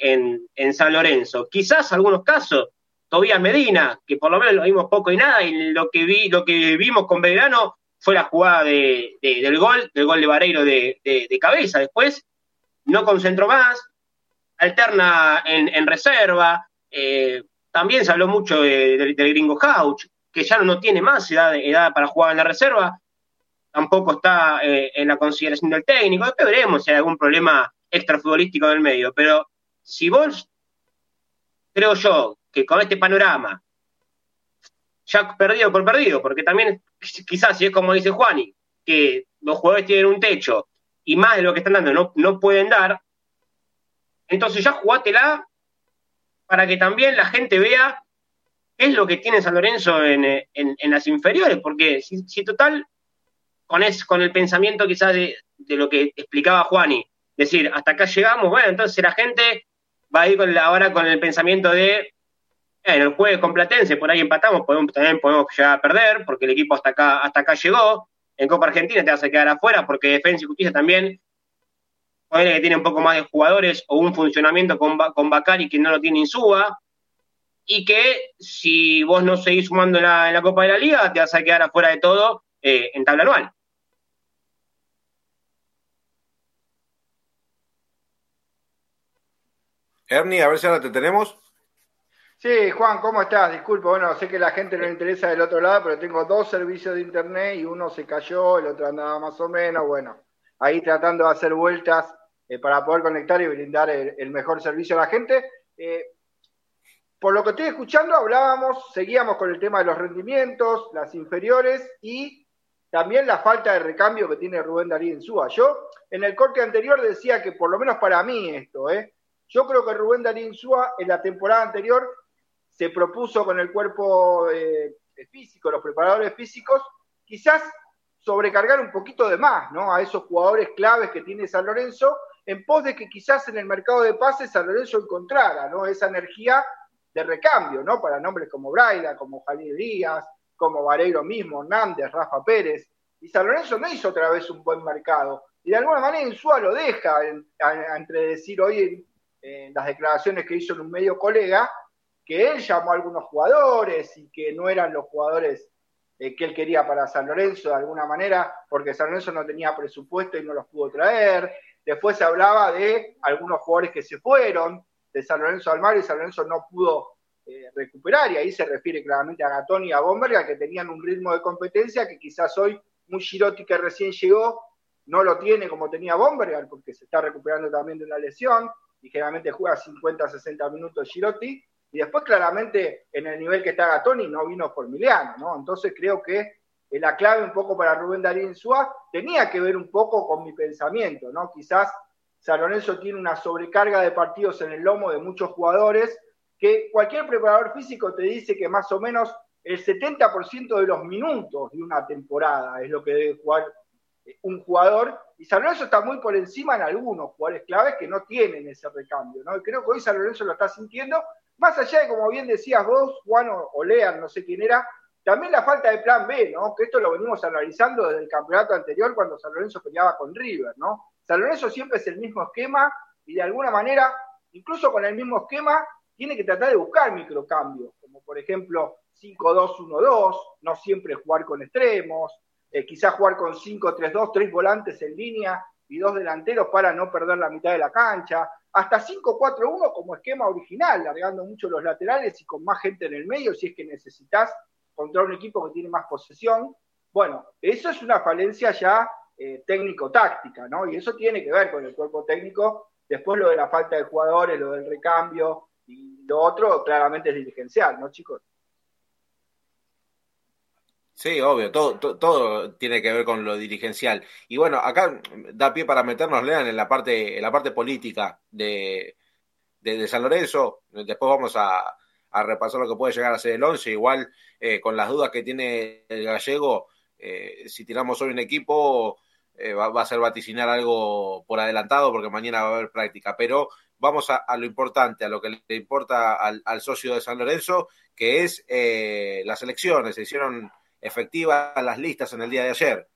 en San Lorenzo. Quizás algunos casos Tobías Medina, que por lo menos lo vimos poco y nada, y lo que vi, lo que vimos con Belgrano fue la jugada del gol, del gol de Vareiro de, cabeza. Después no concentró más, alterna en, reserva. Eh, también se habló mucho del gringo Couch, que ya no tiene más edad, edad para jugar en la reserva. Tampoco está eh, en la consideración del técnico. Después veremos si hay algún problema extrafutbolístico del medio. Pero si vos, creo yo, que con este panorama, ya perdido por perdido, porque también quizás si es como dice Juani, que los jugadores tienen un techo y más de lo que están dando no, no pueden dar, entonces ya jugátela para que también la gente vea qué es lo que tiene San Lorenzo en, las inferiores, porque si, total, con, es, con el pensamiento quizás de, lo que explicaba Juani, decir, hasta acá llegamos, bueno, entonces la gente va a ir con ahora con el pensamiento de en el jueves con Platense, por ahí empatamos, podemos, también podemos llegar a perder, porque el equipo hasta acá, hasta acá llegó. En Copa Argentina te vas a quedar afuera, porque Defensa y Justicia también, que tiene un poco más de jugadores o un funcionamiento con, con Bacari que no lo tiene Insúa, y que si vos no seguís sumando en la, Copa de la Liga, te vas a quedar afuera de todo eh, en tabla anual. Ernie, a ver si ahora te tenemos. Sí, Juan, ¿cómo estás? Disculpa, bueno, sé que la gente no le interesa del otro lado, pero tengo dos servicios de internet y uno se cayó, el otro andaba más o menos, bueno, ahí tratando de hacer vueltas eh, para poder conectar y brindar el, mejor servicio a la gente. Eh, por lo que estoy escuchando, hablábamos, seguíamos con el tema de los rendimientos, las inferiores y también la falta de recambio que tiene Rubén Darío Súa. Yo en el corte anterior decía que por lo menos para mí esto, ¿eh? yo creo que Rubén Darío Súa en la temporada anterior se propuso con el cuerpo eh, físico, los preparadores físicos, quizás sobrecargar un poquito de más ¿no? a esos jugadores claves que tiene San Lorenzo, en pos de que quizás en el mercado de pases San Lorenzo encontrara ¿no? esa energía de recambio, ¿no? Para nombres como Braida, como Jalil Díaz, como Vareiro mismo, Hernández, Rafa Pérez. Y San Lorenzo no hizo otra vez un buen mercado. Y de alguna manera Insúa lo deja entre decir hoy en las declaraciones que hizo en un medio colega, que él llamó a algunos jugadores y que no eran los jugadores eh, que él quería para San Lorenzo de alguna manera, porque San Lorenzo no tenía presupuesto y no los pudo traer. Después se hablaba de algunos jugadores que se fueron de San Lorenzo al Mar y San Lorenzo no pudo eh, recuperar, y ahí se refiere claramente a Gatoni y a Bomberga, que tenían un ritmo de competencia que quizás hoy muy Girotti que recién llegó no lo tiene como tenía Bomberger, porque se está recuperando también de una lesión, y generalmente juega 50, 60 minutos Girotti, y después claramente en el nivel que está Gatoni no vino Formiliano, ¿no? Entonces creo que la clave un poco para Rubén Darín Suá tenía que ver un poco con mi pensamiento, ¿no? Quizás San Lorenzo tiene una sobrecarga de partidos en el lomo de muchos jugadores que cualquier preparador físico te dice que más o menos el 70% de los minutos de una temporada es lo que debe jugar un jugador, y San Lorenzo está muy por encima en algunos jugadores claves que no tienen ese recambio, ¿no? Y creo que hoy San Lorenzo lo está sintiendo, más allá de, como bien decías vos, Juan o Lean, no sé quién era, también la falta de plan B, ¿no? Que esto lo venimos analizando desde el campeonato anterior cuando San Lorenzo peleaba con River, ¿no? San Lorenzo siempre es el mismo esquema y de alguna manera, incluso con el mismo esquema, tiene que tratar de buscar microcambios, como por ejemplo 5-2-1-2, no siempre jugar con extremos, eh, quizás jugar con 5-3-2, tres volantes en línea y dos delanteros para no perder la mitad de la cancha, hasta 5-4-1 como esquema original, largando mucho los laterales y con más gente en el medio si es que necesitas contra un equipo que tiene más posesión. Bueno, eso es una falencia ya eh, técnico-táctica, ¿no? Y eso tiene que ver con el cuerpo técnico. Después lo de la falta de jugadores, lo del recambio y lo otro claramente es dirigencial, ¿no, chicos? Sí, obvio, todo, todo, tiene que ver con lo dirigencial. Y bueno, acá da pie para meternos, Lean, en la parte, en la parte política de, de, San Lorenzo. Después vamos a, repasar lo que puede llegar a ser el 11. Igual, eh, con las dudas que tiene el gallego, eh, si tiramos hoy un equipo, eh, va, a ser vaticinar algo por adelantado porque mañana va a haber práctica. Pero vamos a, lo importante, a lo que le importa al, socio de San Lorenzo, que es las elecciones. Se hicieron efectivas las listas en el día de ayer.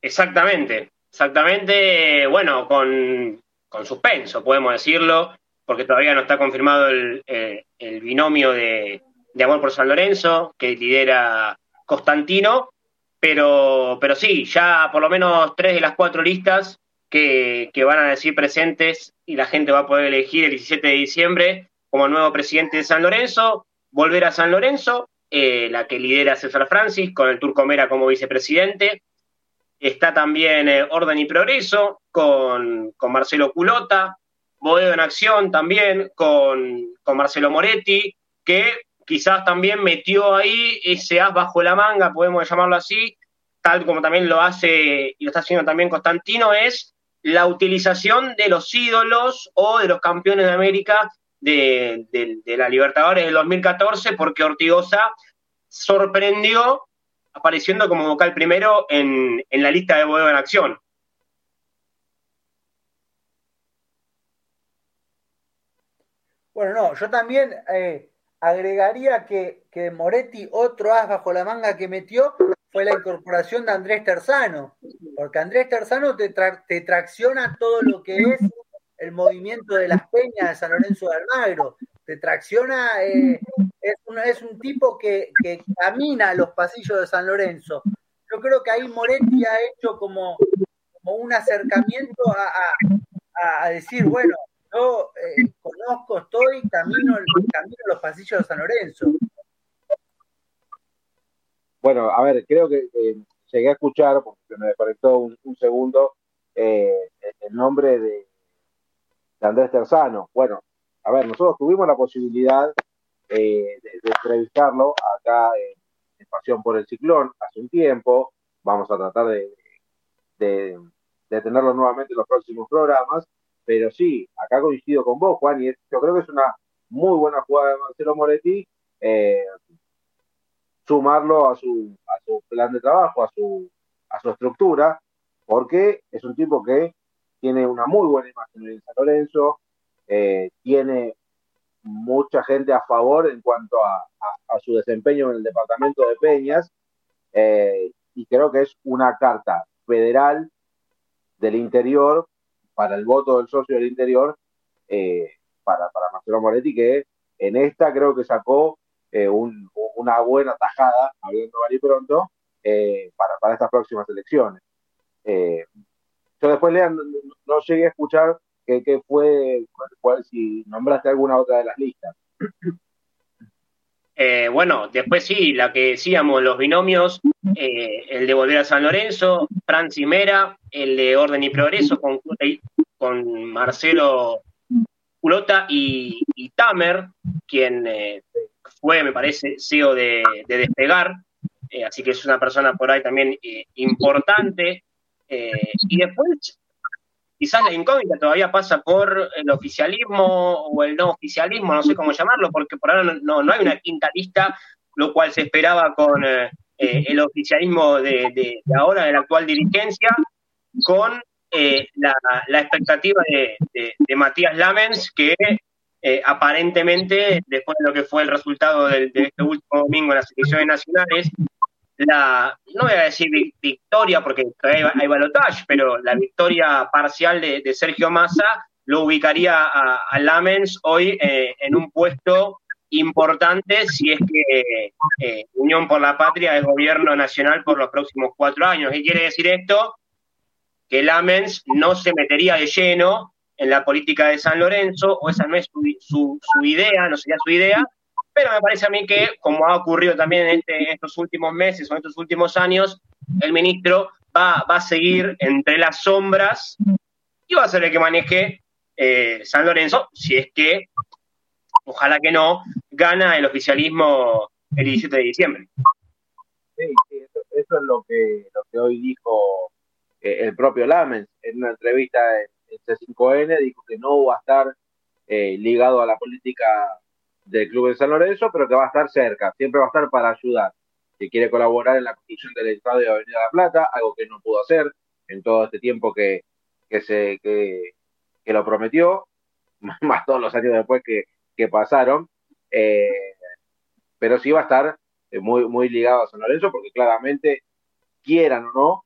Exactamente, exactamente, bueno, con, suspenso, podemos decirlo, porque todavía no está confirmado el, binomio de, Amor por San Lorenzo, que lidera Constantino, pero, pero sí, ya por lo menos tres de las cuatro listas que, que, van a decir presentes y la gente va a poder elegir el 17 de diciembre como nuevo presidente de San Lorenzo, volver a San Lorenzo eh, la que lidera César Francis, con el Turco Mera como vicepresidente. Está también eh, Orden y Progreso, con, Marcelo Culota, Boedo en Acción también, con, Marcelo Moretti, que quizás también metió ahí ese as bajo la manga, podemos llamarlo así, tal como también lo hace y lo está haciendo también Constantino, es la utilización de los ídolos o de los campeones de América de, la Libertadores del 2014, porque Ortigosa sorprendió apareciendo como vocal primero en, la lista de Bodega en Acción. Bueno, no, yo también eh, agregaría que, que Moretti, otro as bajo la manga que metió, fue la incorporación de Andrés Terzano, porque Andrés Terzano te, te tracciona todo lo que es el movimiento de las peñas de San Lorenzo de Almagro, te tracciona, eh, es, un, tipo que, camina los pasillos de San Lorenzo. Yo creo que ahí Moretti ha hecho como, como un acercamiento a, decir, bueno, yo eh, conozco, estoy, camino, camino los pasillos de San Lorenzo. Bueno, a ver, creo que llegué a escuchar, porque me desconectó un, segundo, eh, el nombre de, Andrés Terzano. Bueno, a ver, nosotros tuvimos la posibilidad eh, de, entrevistarlo acá en, Pasión por el Ciclón hace un tiempo. Vamos a tratar de, de, tenerlo nuevamente en los próximos programas. Pero sí, acá coincido con vos, Juan, y yo creo que es una muy buena jugada de Marcelo Moretti. Eh, sumarlo a su, a su plan de trabajo, a su, a su estructura, porque es un tipo que tiene una muy buena imagen en San Lorenzo, eh, tiene mucha gente a favor en cuanto a, su desempeño en el departamento de Peñas, eh, y creo que es una carta federal del interior para el voto del socio del interior eh, para, para Marcelo Moretti, que en esta creo que sacó una buena tajada, habiendo valido pronto, eh, para, estas próximas elecciones. Eh, después, Lean, no, llegué a escuchar qué, fue, cuál, si nombraste alguna otra de las listas. bueno, después sí, la que decíamos, los binomios, el de Volver a San Lorenzo, Fran Mera, el de Orden y Progreso con, con Marcelo Culota y, Tamer, quien fue, me parece, CEO de, Despegar, eh, así que es una persona por ahí también eh, importante. Eh, y después, quizás la incógnita todavía pasa por el oficialismo o el no oficialismo, no sé cómo llamarlo, porque por ahora no, no hay una quinta lista, lo cual se esperaba con el oficialismo de, ahora, de la actual dirigencia, con la, expectativa de, de Matías Lamens, que eh, aparentemente, después de lo que fue el resultado de, este último domingo en las elecciones nacionales, la, no voy a decir victoria porque hay, hay pero la victoria parcial de, Sergio Massa lo ubicaría a, Lamens hoy eh, en un puesto importante si es que eh, Unión por la Patria es gobierno nacional por los próximos cuatro años. ¿Qué quiere decir esto? Que Lamens no se metería de lleno en la política de San Lorenzo, o esa no es su, idea, no sería su idea, pero me parece a mí que, como ha ocurrido también en, este, estos últimos meses o en estos últimos años, el ministro va, a seguir entre las sombras y va a ser el que maneje eh, San Lorenzo, si es que, ojalá que no, gana el oficialismo el 17 de diciembre. Sí, eso, es lo que, lo que hoy dijo eh, el propio Lamens en una entrevista en C5N dijo que no va a estar eh, ligado a la política del club de San Lorenzo, pero que va a estar cerca, siempre va a estar para ayudar, que quiere colaborar en la construcción del estadio de Avenida La Plata, algo que no pudo hacer en todo este tiempo que, que se que, lo prometió, más todos los años después que, pasaron, eh, pero sí va a estar eh, muy, muy ligado a San Lorenzo, porque claramente, quieran o no,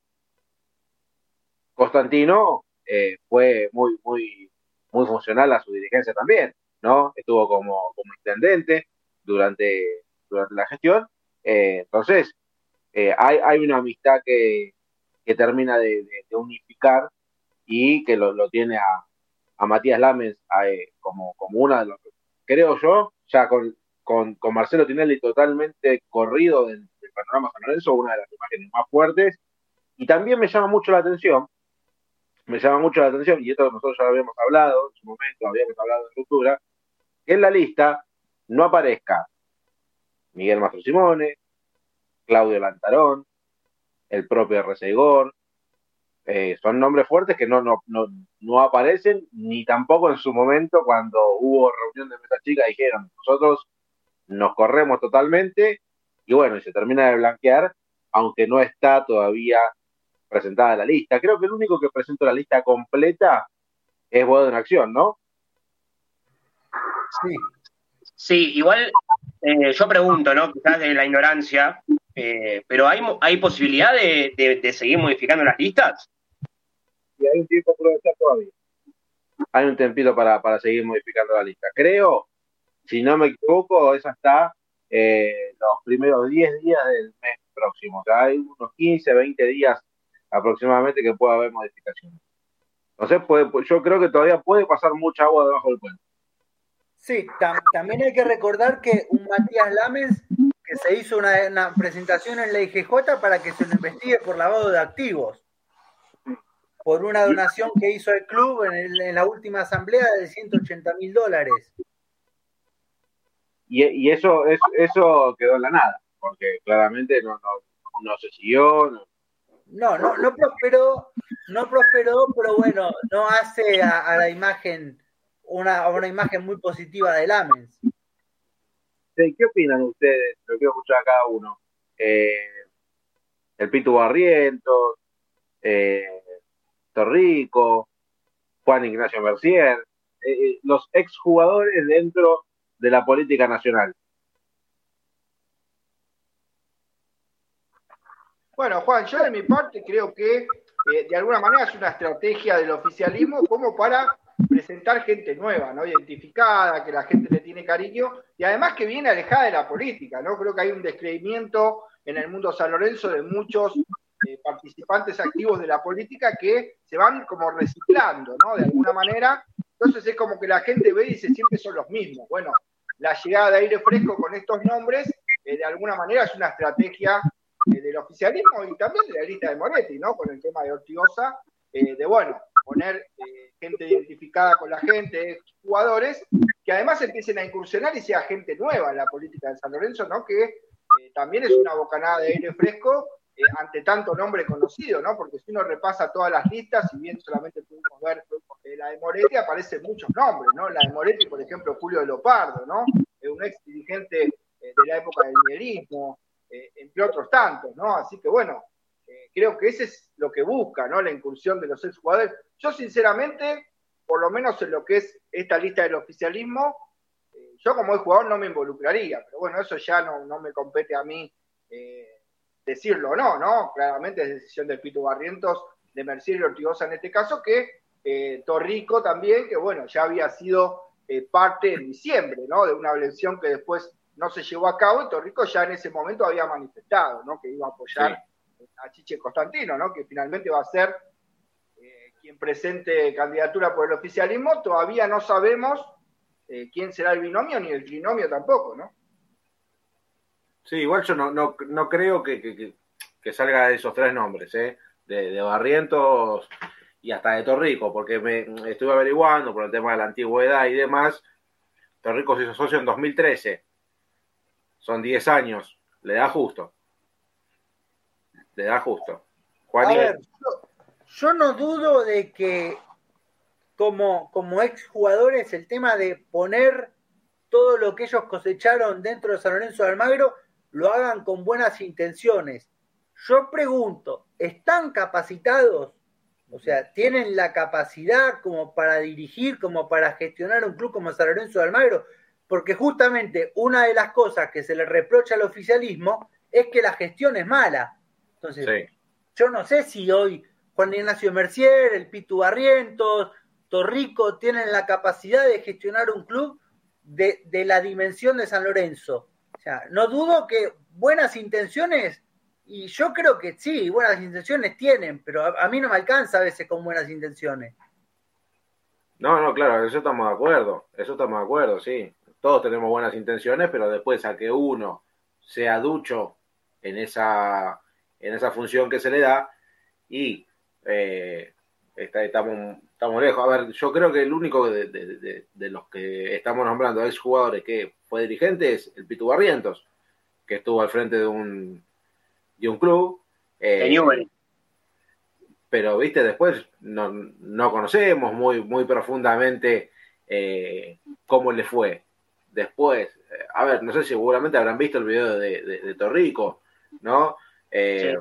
Constantino eh, fue muy, muy, muy funcional a su dirigencia también, ¿no? Estuvo como, como intendente durante, durante la gestión. Eh, entonces, eh, hay, hay una amistad que, que termina de, unificar y que lo, lo tiene a, a Matías Lames como, como una de los, creo yo, ya con, con, Marcelo Tinelli totalmente corrido del, del panorama San Lorenzo, una de las imágenes más fuertes. Y también me llama mucho la atención me llama mucho la atención, y esto nosotros ya lo habíamos hablado en su momento, habíamos hablado de que en la lista no aparezca Miguel Mastro Simone, Claudio Lantarón, el propio R. eh, son nombres fuertes que no, no, no, no, aparecen, ni tampoco en su momento cuando hubo reunión de mesa chica dijeron, nosotros nos corremos totalmente y bueno, y se termina de blanquear, aunque no está todavía presentada la lista. Creo que el único que presentó la lista completa es Boda en Acción, ¿no? Sí. Sí, igual eh, yo pregunto, ¿no? Quizás de la ignorancia, eh, pero ¿hay, ¿hay posibilidad de, de seguir modificando las listas? y hay un tiempo aprovechar todavía. Hay un tempito para, para seguir modificando la lista. Creo, si no me equivoco, esa está eh, los primeros 10 días del mes próximo. O sea, hay unos 15, 20 días aproximadamente que pueda haber modificaciones. Entonces, puede, yo creo que todavía puede pasar mucha agua debajo del puente. Sí, también hay que recordar que un Matías Lames que se hizo una, una, presentación en la IGJ para que se lo investigue por lavado de activos por una donación que hizo el club en, la última asamblea de 180 mil dólares. Y, eso, eso quedó en la nada, porque claramente no, se siguió. No. no, no, prosperó, no prosperó, pero bueno, no hace a, la imagen una, una imagen muy positiva del Amens. ¿Qué opinan ustedes? Lo quiero escuchar a cada uno. Eh, el Pitu Barrientos, eh, Rico, Juan Ignacio Mercier, eh, eh, los exjugadores dentro de la política nacional. Bueno, Juan, yo de mi parte creo que eh, de alguna manera es una estrategia del oficialismo como para presentar gente nueva, ¿no? Identificada, que la gente le tiene cariño y además que viene alejada de la política, ¿no? Creo que hay un descreimiento en el mundo San Lorenzo de muchos eh, participantes activos de la política que se van como reciclando, ¿no? De alguna manera. Entonces es como que la gente ve y dice siempre son los mismos. Bueno, la llegada de aire fresco con estos nombres, eh, de alguna manera es una estrategia eh, del oficialismo y también de la lista de Moretti, ¿no? Con el tema de Ortigosa, de bueno, poner con la gente, jugadores, que además empiecen a incursionar y sea gente nueva en la política de San Lorenzo, ¿no? Que también es una bocanada de aire fresco eh, ante tanto nombre conocido, ¿no? Porque si uno repasa todas las listas, si bien solamente pudimos ver eh, la de Moretti, aparecen muchos nombres, ¿no? La de Moretti, por ejemplo, Julio Lopardo, ¿no? Un ex dirigente eh, de la época del minerismo, entre otros tantos, ¿no? Así que bueno, creo que ese es lo que busca, ¿no? La incursión de los exjugadores. Yo, sinceramente, por lo menos en lo que es esta lista del oficialismo, yo como jugador no me involucraría, pero bueno, eso ya no, no me compete a mí decirlo o no, ¿no? Claramente es decisión del Pito Barrientos, de Mercier y Ortigosa en este caso, que eh, Torrico también, que bueno, ya había sido eh, parte en diciembre, ¿no? De una elección que después no se llevó a cabo y Torrico ya en ese momento había manifestado, ¿no? Que iba a apoyar a Chiche Constantino, ¿no? Que finalmente va a ser eh, quien presente candidatura por el oficialismo. Todavía no sabemos quién será el binomio ni el trinomio tampoco, ¿no? Sí, igual yo no, no, no creo que, que, que, salga de esos tres nombres, ¿eh? de, de, Barrientos y hasta de Torrico, porque me estuve averiguando por el tema de la antigüedad y demás. Torrico se hizo socio en 2013. Son 10 años. Le da justo. Le da justo. Juan yo, no dudo de que como, como exjugadores el tema de poner todo lo que ellos cosecharon dentro de San Lorenzo de Almagro lo hagan con buenas intenciones. Yo pregunto, ¿están capacitados? O sea, ¿tienen la capacidad como para dirigir, como para gestionar un club como San Lorenzo de Almagro? Porque justamente una de las cosas que se le reprocha al oficialismo es que la gestión es mala. Entonces, yo no sé si hoy Juan Ignacio Mercier, el Pitu Barrientos, Torrico tienen la capacidad de gestionar un club de, de la dimensión de San Lorenzo no dudo que buenas intenciones, y yo creo que sí, buenas intenciones tienen, pero a, mí no me alcanza a veces con buenas intenciones. No, no, claro, eso estamos de acuerdo, eso estamos de acuerdo, sí. Todos tenemos buenas intenciones, pero después a que uno sea ducho en esa, en esa función que se le da y eh, estamos, estamos lejos. A ver, yo creo que el único de, los que estamos nombrando ex jugadores que fue dirigente es el Pitu Barrientos, que estuvo al frente de un, de un club. Eh, pero viste, después no, no conocemos muy, muy profundamente eh, cómo le fue. Después, eh, a ver, no sé si seguramente habrán visto el video de, de, Torrico, ¿no? Eh,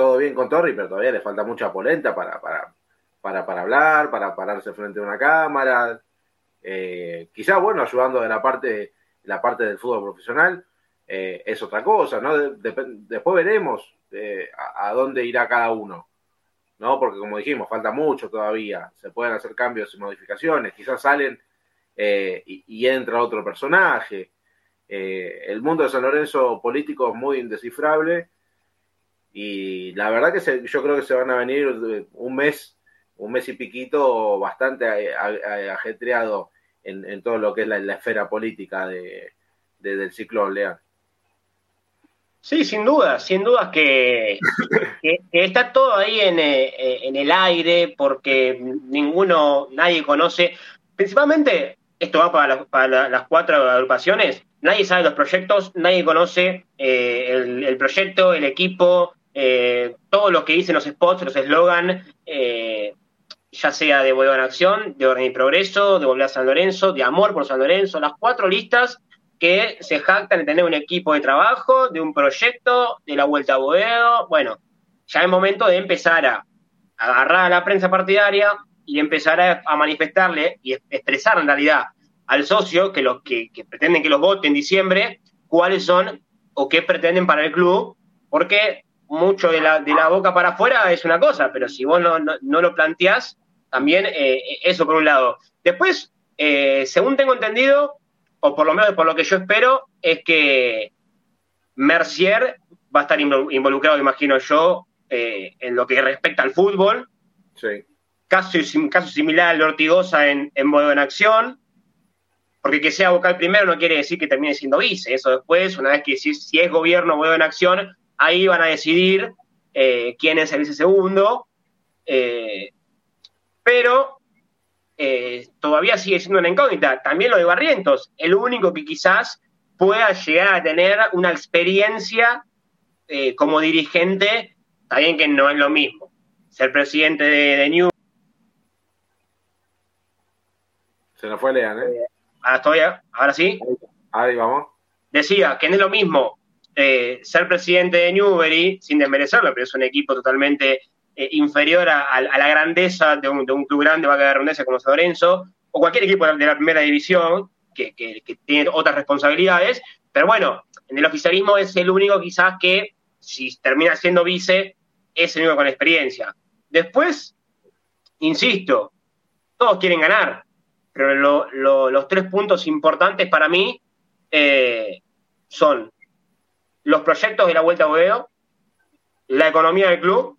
todo bien con Torri, pero todavía le falta mucha polenta para, para, para, hablar, para pararse frente a una cámara. Eh, quizá, bueno, ayudando de la parte, la parte del fútbol profesional, eh, es otra cosa, ¿no? después veremos eh, a, dónde irá cada uno, ¿no? Porque como dijimos, falta mucho todavía, se pueden hacer cambios y modificaciones, quizás salen y, entra otro personaje. el mundo de San Lorenzo político es muy indescifrable y la verdad que yo creo que se van a venir un mes un mes y piquito bastante ajetreado en, todo lo que es la, esfera política de, del ciclón, León. Sí, sin duda, sin duda que, está todo ahí en, eh, en, el aire porque ninguno, nadie conoce, principalmente esto va para, para las cuatro agrupaciones, nadie sabe los proyectos, nadie conoce eh, el, proyecto, el equipo, eh, todo lo que dicen los spots, los eslogan, eh, ya sea de Vuelva en Acción, de Orden y Progreso, de Volver a San Lorenzo, de Amor por San Lorenzo, las cuatro listas que se jactan de tener un equipo de trabajo, de un proyecto, de la Vuelta a Boedo. Bueno, ya es momento de empezar a agarrar a la prensa partidaria y empezar a, manifestarle y expresar en realidad al socio que los que, pretenden que los vote en diciembre, cuáles son o qué pretenden para el club, porque mucho de la, de la boca para afuera es una cosa, pero si vos no, no lo planteás, también eh, eso por un lado. Después, eh, según tengo entendido, o por lo menos por lo que yo espero, es que Mercier va a estar involucrado, imagino yo, eh, en lo que respecta al fútbol. Sí. Caso, caso similar al de Ortigosa en, en modo en acción, porque que sea vocal primero no quiere decir que termine siendo vice. Eso después, una vez que si, si es gobierno modo en acción, ahí van a decidir quién es el vice segundo pero eh, todavía sigue siendo una incógnita. También lo de Barrientos, el único que quizás pueda llegar a tener una experiencia eh, como dirigente, también que no es lo mismo. Ser presidente de, New. Se nos fue Lean, ¿eh? eh ahora estoy, ahora sí. Ahí vamos. Decía que no es lo mismo ser presidente de Newbery, sin desmerecerlo, pero es un equipo totalmente eh, inferior a, la grandeza de un, club grande, va a quedar redundancia como San Lorenzo, o cualquier equipo de la primera división que, tiene otras responsabilidades. Pero bueno, en el oficialismo es el único quizás que, si termina siendo vice, es el único con experiencia. Después, insisto, todos quieren ganar, pero los tres puntos importantes para mí eh, son los proyectos de la Vuelta a Boedo, la economía del club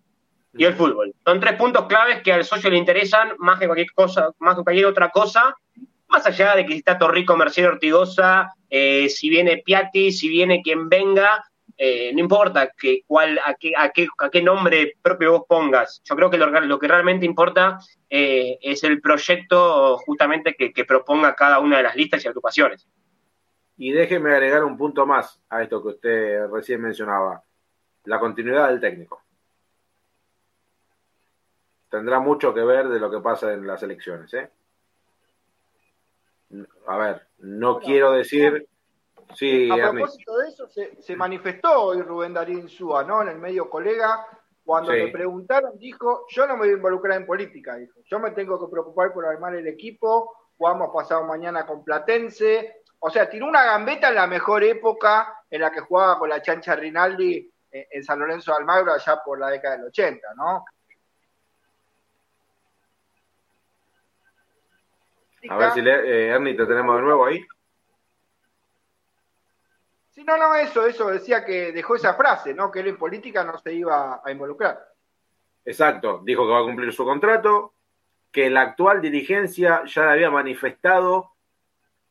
y el fútbol. Son tres puntos claves que al socio le interesan más que cualquier cosa, más que cualquier otra cosa, más allá de que si está Torrico, Mercedes Ortigosa, eh, si viene Piatti, si viene quien venga, eh, no importa que, cuál, a, qué, a, qué, a qué nombre propio vos pongas. Yo creo que lo, que realmente importa eh, es el proyecto justamente que, que proponga cada una de las listas y agrupaciones. Y déjeme agregar un punto más a esto que usted recién mencionaba, la continuidad del técnico tendrá mucho que ver de lo que pasa en las elecciones. ¿eh? A ver, no quiero decir... Sí, a propósito de eso, se, manifestó hoy Rubén Darín Súa, ¿no? En el medio colega, cuando le preguntaron, dijo, yo no me voy a involucrar en política, dijo, yo me tengo que preocupar por armar el equipo, jugamos pasado mañana con Platense, o sea, tiró una gambeta en la mejor época en la que jugaba con la chancha Rinaldi en San Lorenzo de Almagro allá por la década del 80, ¿no? A ver si le, eh, Ernie te tenemos de nuevo ahí. Sí, no, no, eso, eso, decía que dejó esa frase, ¿no? Que él en política no se iba a involucrar. Exacto, dijo que va a cumplir su contrato, que la actual dirigencia ya le había manifestado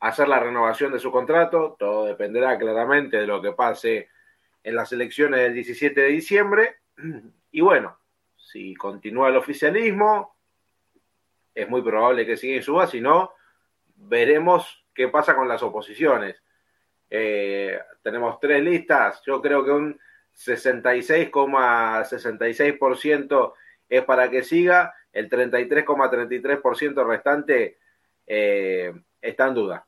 hacer la renovación de su contrato, todo dependerá claramente de lo que pase en las elecciones del 17 de diciembre, y bueno, si continúa el oficialismo, es muy probable que siga y suba, si no, veremos qué pasa con las oposiciones. Eh, tenemos tres listas, yo creo que un 66,66% es para que siga, el 33,33% restante eh, está en duda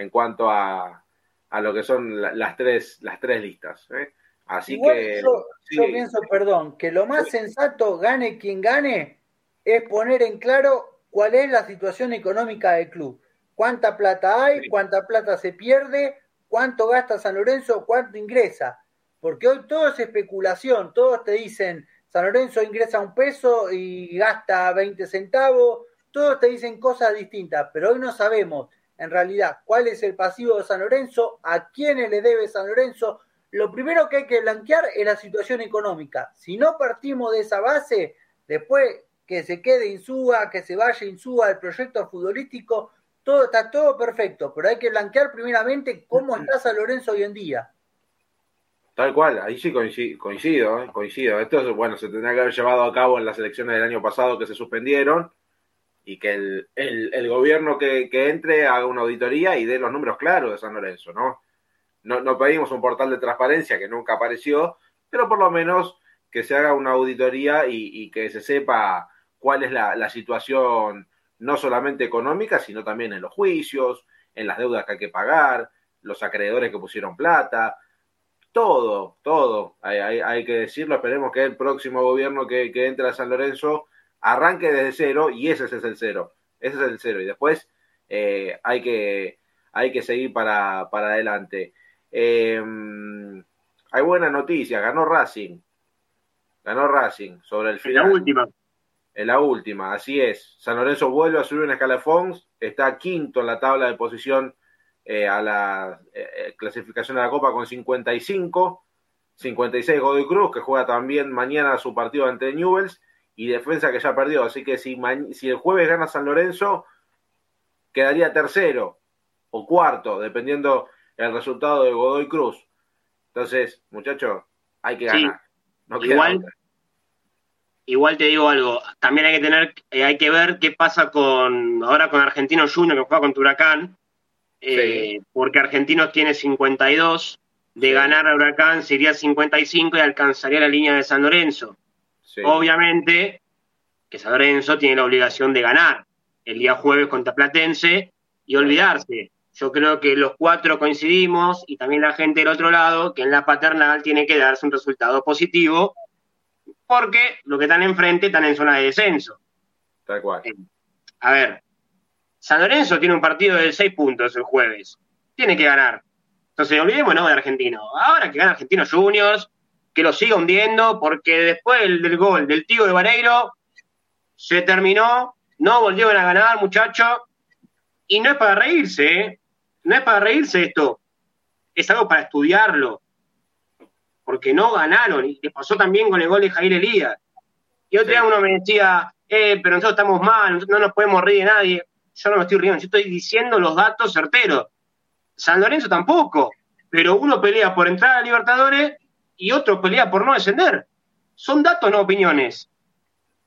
en cuanto a, a lo que son las tres, las tres listas. ¿eh? Así que. Yo, yo, pienso, perdón, que lo más sensato, gane quien gane, es poner en claro cuál es la situación económica del club. Cuánta plata hay, cuánta plata se pierde, cuánto gasta San Lorenzo, cuánto ingresa. Porque hoy todo es especulación, todos te dicen, San Lorenzo ingresa un peso y gasta 20 centavos, todos te dicen cosas distintas, pero hoy no sabemos en realidad cuál es el pasivo de San Lorenzo, a quiénes le debe San Lorenzo. Lo primero que hay que blanquear es la situación económica. Si no partimos de esa base, después que se quede Insúa, que se vaya Insúa, el proyecto futbolístico, todo está todo perfecto, pero hay que blanquear primeramente cómo está San Lorenzo hoy en día. Tal cual, ahí sí coincido, coincido, ¿eh? coincido. Esto, bueno, se tendría que haber llevado a cabo en las elecciones del año pasado que se suspendieron y que el, el, gobierno que, que, entre haga una auditoría y dé los números claros de San Lorenzo, ¿no? ¿no? Pedimos un portal de transparencia que nunca apareció, pero por lo menos que se haga una auditoría y, y que se sepa cuál es la, la situación no solamente económica, sino también en los juicios, en las deudas que hay que pagar, los acreedores que pusieron plata, todo, todo, hay, hay, hay que decirlo, esperemos que el próximo gobierno que, que, entre a San Lorenzo arranque desde cero y ese es el cero, ese es el cero y después eh, hay, que, hay que seguir para, para adelante. Eh, hay buena noticia, ganó Racing, ganó Racing sobre el final. La última en la última, así es. San Lorenzo vuelve a subir un escalafón, está quinto en la tabla de posición eh, a la clasificación de la Copa con 55, 56 Godoy Cruz, que juega también mañana su partido ante Newells, y defensa que ya perdió. Así que si, si el jueves gana San Lorenzo, quedaría tercero o cuarto, dependiendo el resultado de Godoy Cruz. Entonces, muchachos, hay que ganar. Sí. No Igual, igual te digo algo, también hay que tener, eh, hay que ver qué pasa con ahora con Argentinos Junior que juega con Huracán, eh, sí. porque Argentinos tiene 52, de sí. ganar a Huracán sería 55 y alcanzaría la línea de San Lorenzo. Sí. Obviamente que San Lorenzo tiene la obligación de ganar el día jueves contra Platense y olvidarse. Yo creo que los cuatro coincidimos y también la gente del otro lado que en la paternal tiene que darse un resultado positivo porque lo que están enfrente están en zona de descenso. Tal cual. Eh, a ver, San Lorenzo tiene un partido de seis puntos el jueves. Tiene que ganar. Entonces, olvidémonos de Argentino. Ahora que gana Argentinos Juniors, que lo siga hundiendo, porque después del, del gol del tío de Vareiro, se terminó, no volvieron a ganar, muchachos, y no es para reírse, ¿eh? No es para reírse esto. Es algo para estudiarlo porque no ganaron, y les pasó también con el gol de Jair Elías. Y otro día uno me decía, eh, pero nosotros estamos mal, no nos podemos reír de nadie. Yo no me estoy riendo, yo estoy diciendo los datos certeros. San Lorenzo tampoco, pero uno pelea por entrar a Libertadores y otro pelea por no descender. Son datos, no opiniones.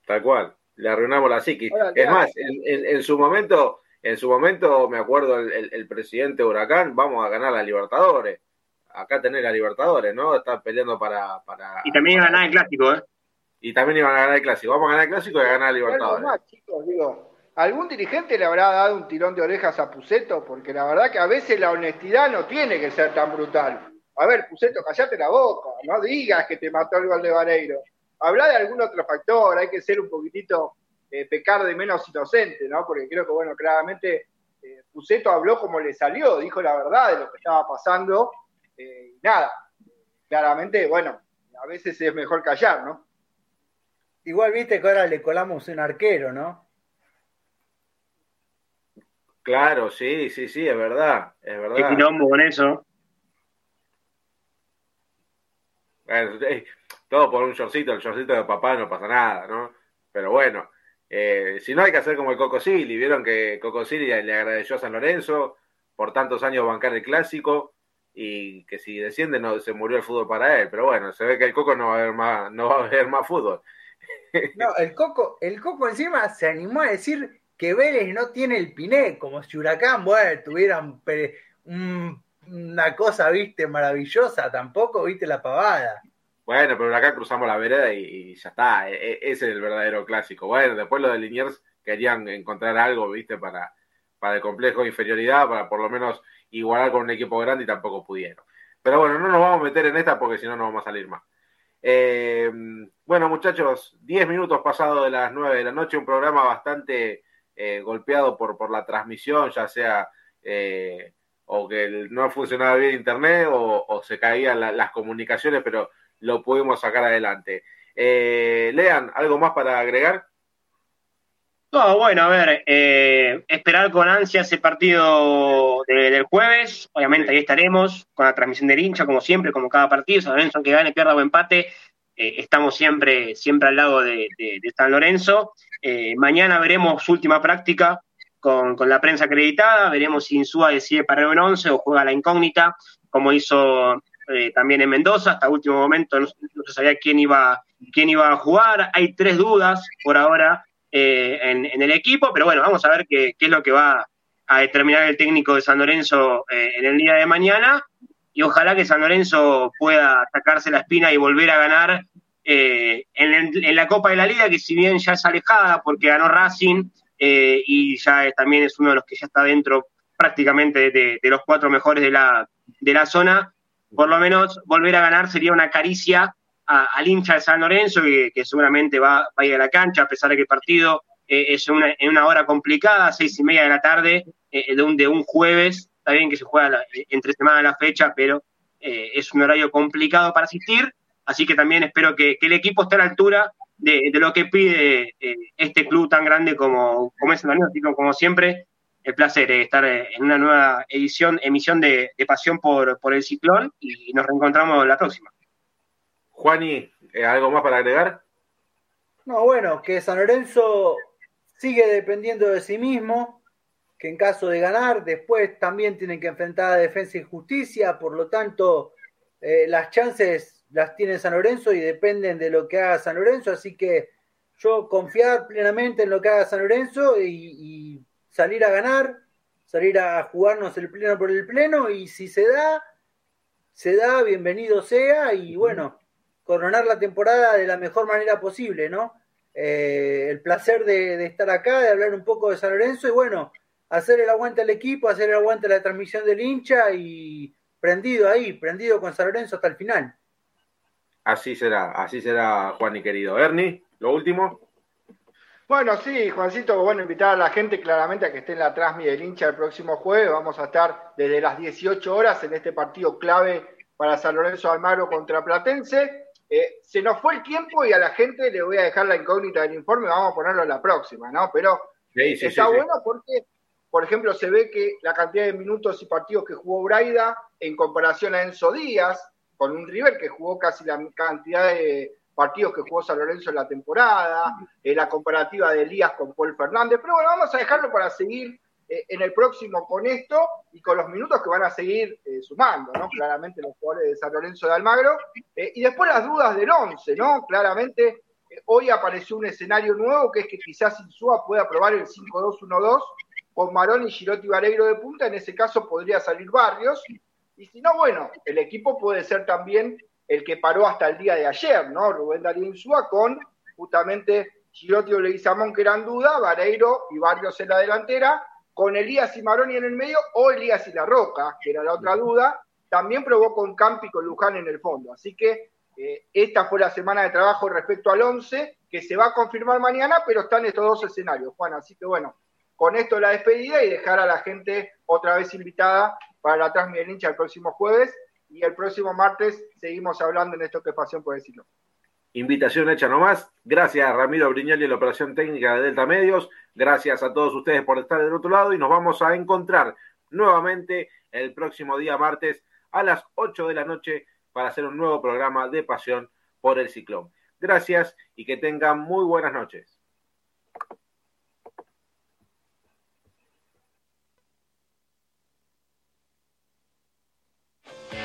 Tal cual, le arruinamos la psiquis. es más, en, en, en, su momento, en su momento, me acuerdo el, el, el presidente Huracán, vamos a ganar la Libertadores acá tener a Libertadores, ¿no? Están peleando para, para. Y también iban a ganar el clásico, ¿eh? Y también iban a ganar el clásico. Vamos a ganar el clásico y a ganar a Libertadores. Más, chicos, digo, ¿algún dirigente le habrá dado un tirón de orejas a Puceto? Porque la verdad que a veces la honestidad no tiene que ser tan brutal. A ver, Puceto, callate la boca, no digas que te mató el gol de Vareiro. Habla de algún otro factor, hay que ser un poquitito, eh, pecar de menos inocente, ¿no? Porque creo que, bueno, claramente eh, Puceto habló como le salió, dijo la verdad de lo que estaba pasando eh, nada, claramente, bueno, a veces es mejor callar, ¿no? Igual viste que ahora le colamos un arquero, ¿no? Claro, sí, sí, sí, es verdad, es verdad. Qué quilombo con eso. Todo por un shortcito, el shortcito de papá no pasa nada, ¿no? Pero bueno, eh, si no hay que hacer como el Coco Silly, vieron que Coco Silly le agradeció a San Lorenzo por tantos años bancar el clásico, y que si desciende no se murió el fútbol para él, pero bueno, se ve que el Coco no va a ver más, no va a ver más fútbol. No, el Coco, el Coco encima se animó a decir que Vélez no tiene el Piné, como si Huracán, bueno, tuvieran un, una cosa, viste, maravillosa, tampoco, viste, la pavada. Bueno, pero acá cruzamos la vereda y, ya está. E, e, ese es el verdadero clásico. Bueno, después los de Liniers querían encontrar algo, ¿viste? Para, para el complejo de inferioridad, para por lo menos igualar con un equipo grande y tampoco pudieron. Pero bueno, no nos vamos a meter en esta porque si no, no vamos a salir más. Eh, bueno, muchachos, 10 minutos pasados de las 9 de la noche, un programa bastante eh, golpeado por, por la transmisión, ya sea eh, o que no funcionaba bien internet o, se caían las comunicaciones, pero lo pudimos sacar adelante. Lean, ¿algo más para agregar? No, bueno, a ver, eh, esperar con ansia ese partido del jueves. Obviamente ahí estaremos con la transmisión del hincha, como siempre, como cada partido. San Lorenzo, aunque gane, pierda o empate, eh, estamos siempre, siempre al lado de, San Lorenzo. Eh, mañana veremos su última práctica con, la prensa acreditada. Veremos si Insúa decide parar en 11 o juega la incógnita, como hizo también en Mendoza. Hasta último momento no, no, sabía quién iba, quién iba a jugar. Hay tres dudas por ahora eh, en, el equipo, pero bueno, vamos a ver qué, es lo que va a determinar el técnico de San Lorenzo eh, en el día de mañana y ojalá que San Lorenzo pueda sacarse la espina y volver a ganar eh, en, la Copa de la Liga, que si bien ya es alejada porque ganó Racing y ya también es uno de los que ya está dentro prácticamente de, los cuatro mejores de la, de la zona, por lo menos volver a ganar sería una caricia al hincha de San Lorenzo, que, seguramente va, a ir a la cancha, a pesar de que el partido eh, es una, en una hora complicada, seis y media de la tarde, eh, de, un, de un jueves, está bien que se juega entre semana la fecha, pero eh, es un horario complicado para asistir, así que también espero que, el equipo esté a la altura de, lo que pide este club tan grande como, como es así como, siempre, el placer de estar en una nueva edición, emisión de, Pasión por, por el Ciclón y nos reencontramos la próxima. Juani, eh, ¿algo más para agregar? No, bueno, que San Lorenzo sigue dependiendo de sí mismo, que en caso de ganar, después también tienen que enfrentar a Defensa y Justicia, por lo tanto, eh, las chances las tiene San Lorenzo y dependen de lo que haga San Lorenzo, así que yo confiar plenamente en lo que haga San Lorenzo y, y salir a ganar, salir a jugarnos el pleno por el pleno y si se da, se da, bienvenido sea y bueno, coronar la temporada de la mejor manera posible, ¿no? Eh, el placer de, estar acá, de hablar un poco de San Lorenzo y bueno, hacer el aguante al equipo, hacer el aguante a la transmisión del hincha y prendido ahí, prendido con San Lorenzo hasta el final. Así será, así será, Juan y querido. Ernie, lo último. Bueno, sí, Juancito, bueno, invitar a la gente claramente a que esté en la transmisión del hincha el próximo jueves. Vamos a estar desde las 18 horas en este partido clave para San Lorenzo Almagro contra Platense. Eh, se nos fue el tiempo y a la gente le voy a dejar la incógnita del informe, vamos a ponerlo en la próxima, ¿no? Pero está bueno porque, por ejemplo, se ve que la cantidad de minutos y partidos que jugó Braida en comparación a Enzo Díaz, con un River que jugó casi la cantidad de partidos que jugó San Lorenzo en la temporada, eh, la comparativa de Elías con Paul Fernández, pero bueno, vamos a dejarlo para seguir eh, en el próximo con esto y con los minutos que van a seguir eh, sumando, ¿no? Claramente los jugadores de San Lorenzo de Almagro. Y después las dudas del 11, ¿no? Claramente hoy apareció un escenario nuevo que es que quizás Insúa pueda probar el 5-2-1-2 con Marón y Girotti de punta, en ese caso podría salir Barrios. Y si no, bueno, el equipo puede ser también el que paró hasta el día de ayer, ¿no? Rubén Darío Insúa con justamente Girotti o Leguizamón que eran duda, Vareiro y Barrios en la delantera, con Elías y Maroni en el medio o Elías y La Roca, que era la otra duda, también probó con Campi y con Luján en el fondo. Así que eh, esta fue la semana de trabajo respecto al 11, que se va a confirmar mañana, pero están estos dos escenarios, Juan. Así que bueno, con esto la despedida y dejar a la gente otra vez invitada para la transmisión hincha el próximo jueves. Y el próximo martes seguimos hablando en esto que es Pasión por decirlo. Invitación hecha nomás. Gracias a Ramiro Briñali en la operación técnica de Delta Medios. Gracias a todos ustedes por estar del otro lado y nos vamos a encontrar nuevamente el próximo día martes a las 8 de la noche para hacer un nuevo programa de Pasión por el Ciclón. Gracias y que tengan muy buenas noches.